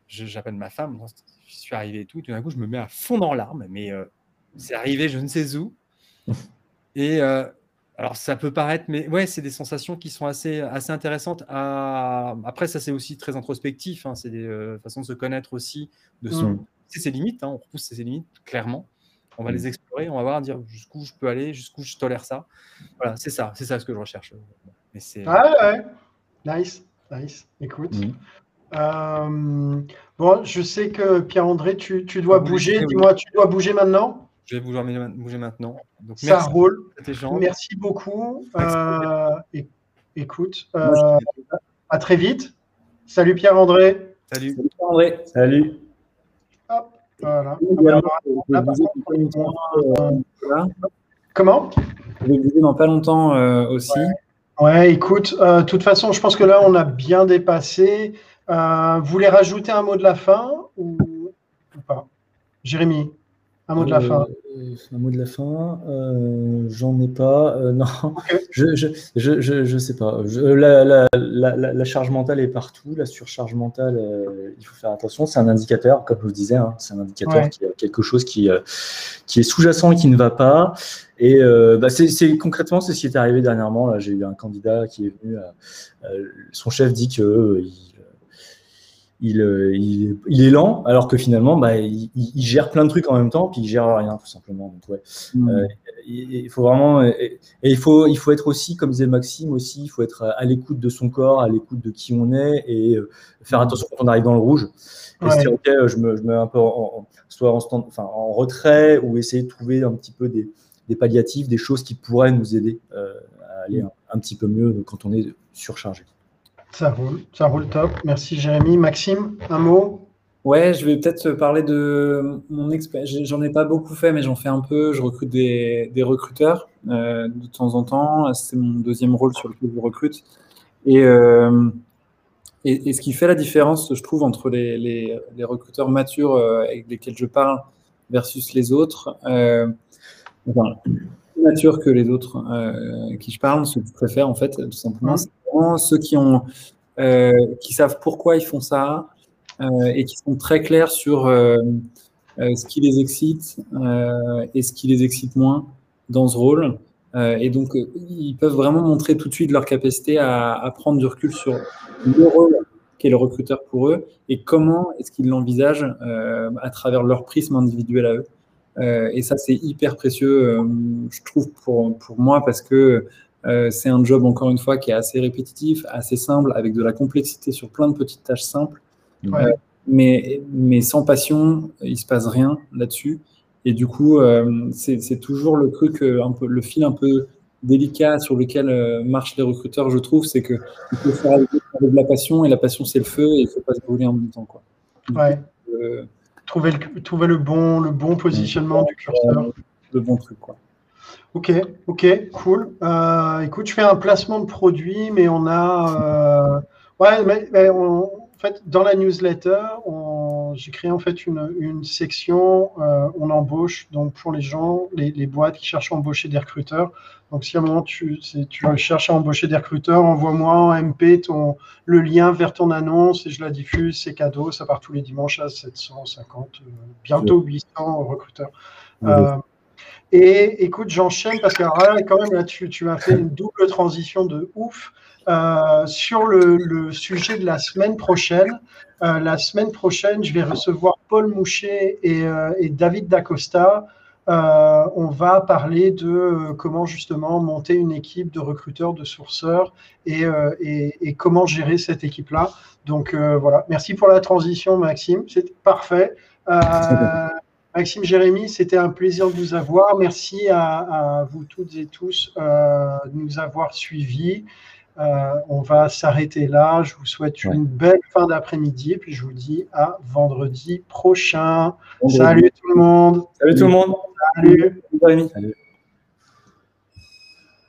J'appelle ma femme, je suis arrivé et tout. Tout d'un coup, je me mets à fond en larmes, mais euh, c'est arrivé je ne sais où. Et euh, alors, ça peut paraître, mais ouais, c'est des sensations qui sont assez, assez intéressantes. À... Après, ça, c'est aussi très introspectif. Hein, c'est des façons de se connaître aussi, de son... Mm. ses limites. Hein, on repousse ses limites, clairement. On va les mm. explorer, on va voir, dire jusqu'où je peux aller, jusqu'où je tolère ça. Voilà, c'est ça, c'est ça ce que je recherche. Mais c'est... Ah ouais, nice, nice. Écoute. Mm. Euh, bon, je sais que Pierre-André, tu, tu, dois bouger. Dis-moi, tu dois bouger maintenant? Je vais bouger, bouger maintenant. Donc, ça roule. Merci beaucoup. Euh, écoute, euh, à très vite. Salut Pierre-André. Salut. Salut Pierre-André. Salut. Voilà. Comment? Vous vais dans pas longtemps euh, aussi. Ouais. écoute, euh, de toute façon, je pense que là, on a bien dépassé. Euh, vous voulez rajouter un mot de la fin ou, ou pas? Jérémy un mot de la fin. Euh, un mot de la fin. Euh, j'en ai pas. Euh, non, je, je, je, je, sais pas. La, la, la, la, charge mentale est partout. La surcharge mentale, il faut faire attention. C'est un indicateur, comme je vous disais, hein, c'est un indicateur qui a quelque chose qui, qui est sous-jacent et qui ne va pas. Et bah, c'est concrètement, c'est ce qui est arrivé dernièrement. J'ai eu un candidat qui est venu. son chef dit que euh, il, il, est lent, alors que finalement, bah, il, gère plein de trucs en même temps, puis il gère rien, tout simplement. Donc, ouais. Mm. Euh, il, faut vraiment, et, il, faut, il faut être aussi, comme disait Maxime aussi, il faut être à l'écoute de son corps, à l'écoute de qui on est, et euh, faire mm. attention quand on arrive dans le rouge. Et c'est ok, je me, je mets un peu en, soit en, stand, enfin, en retrait, ou essayer de trouver un petit peu des, des palliatifs, des choses qui pourraient nous aider à aller un, un petit peu mieux quand on est surchargé. Ça roule, ça roule top. Merci Jérémy. Maxime, un mot? Ouais, je vais peut-être parler de mon expérience. J'en ai pas beaucoup fait, mais j'en fais un peu. Je recrute des, recruteurs euh, de temps en temps. C'est mon deuxième rôle sur lequel je recrute. Euh, et, et, ce qui fait la différence, je trouve, entre les, les, recruteurs matures euh, avec lesquels je parle versus les autres, enfin, plus matures que les autres qui je parle, ceux que je préfère, en fait, tout simplement, mmh ceux qui, ont, euh, qui savent pourquoi ils font ça euh, et qui sont très clairs sur euh, ce qui les excite et ce qui les excite moins dans ce rôle. et donc, ils peuvent vraiment montrer tout de suite leur capacité à, prendre du recul sur le rôle qu'est le recruteur pour eux et comment est-ce qu'ils l'envisagent à travers leur prisme individuel à eux. et ça, c'est hyper précieux, je trouve, pour, pour moi, parce que c'est un job, encore une fois, qui est assez répétitif, assez simple, avec de la complexité sur plein de petites tâches simples. Euh, mais, mais sans passion, il se passe rien là-dessus. Et du coup, euh, c'est toujours le truc, un peu, le fil un peu délicat sur lequel marchent les recruteurs, je trouve, c'est que il faut faire avec de la passion, et la passion, c'est le feu, et il ne faut pas se brûler en même temps. Quoi. Ouais. trouver, le, trouver le, bon, le bon positionnement du curseur. Le bon truc, quoi. Ok, ok, cool. Euh, écoute, je fais un placement de produit, mais on a. Euh, ouais, mais, en fait, dans la newsletter, j'ai créé en fait une, section, euh, on embauche donc pour les gens, les, boîtes qui cherchent à embaucher des recruteurs. Donc, si à un moment tu, tu cherches à embaucher des recruteurs, envoie-moi en MP ton, le lien vers ton annonce et je la diffuse. C'est cadeau, ça part tous les dimanches à 750, bientôt 800 recruteurs. Et écoute, j'enchaîne parce que là, quand même, tu, tu as fait une double transition de ouf. Euh, sur le, sujet de la semaine prochaine, euh, la semaine prochaine, je vais recevoir Paul Moucher et, euh, David Dacosta. on va parler de comment justement monter une équipe de recruteurs, de sourceurs et, et comment gérer cette équipe-là. Donc voilà, merci pour la transition, Maxime, c'est parfait. Maxime Jérémy, c'était un plaisir de vous avoir. Merci à, vous toutes et tous euh, de nous avoir suivis. Euh, on va s'arrêter là. Je vous souhaite une belle fin d'après-midi et puis je vous dis à vendredi prochain. Salut tout le monde. Salut tout le monde. Salut. Salut.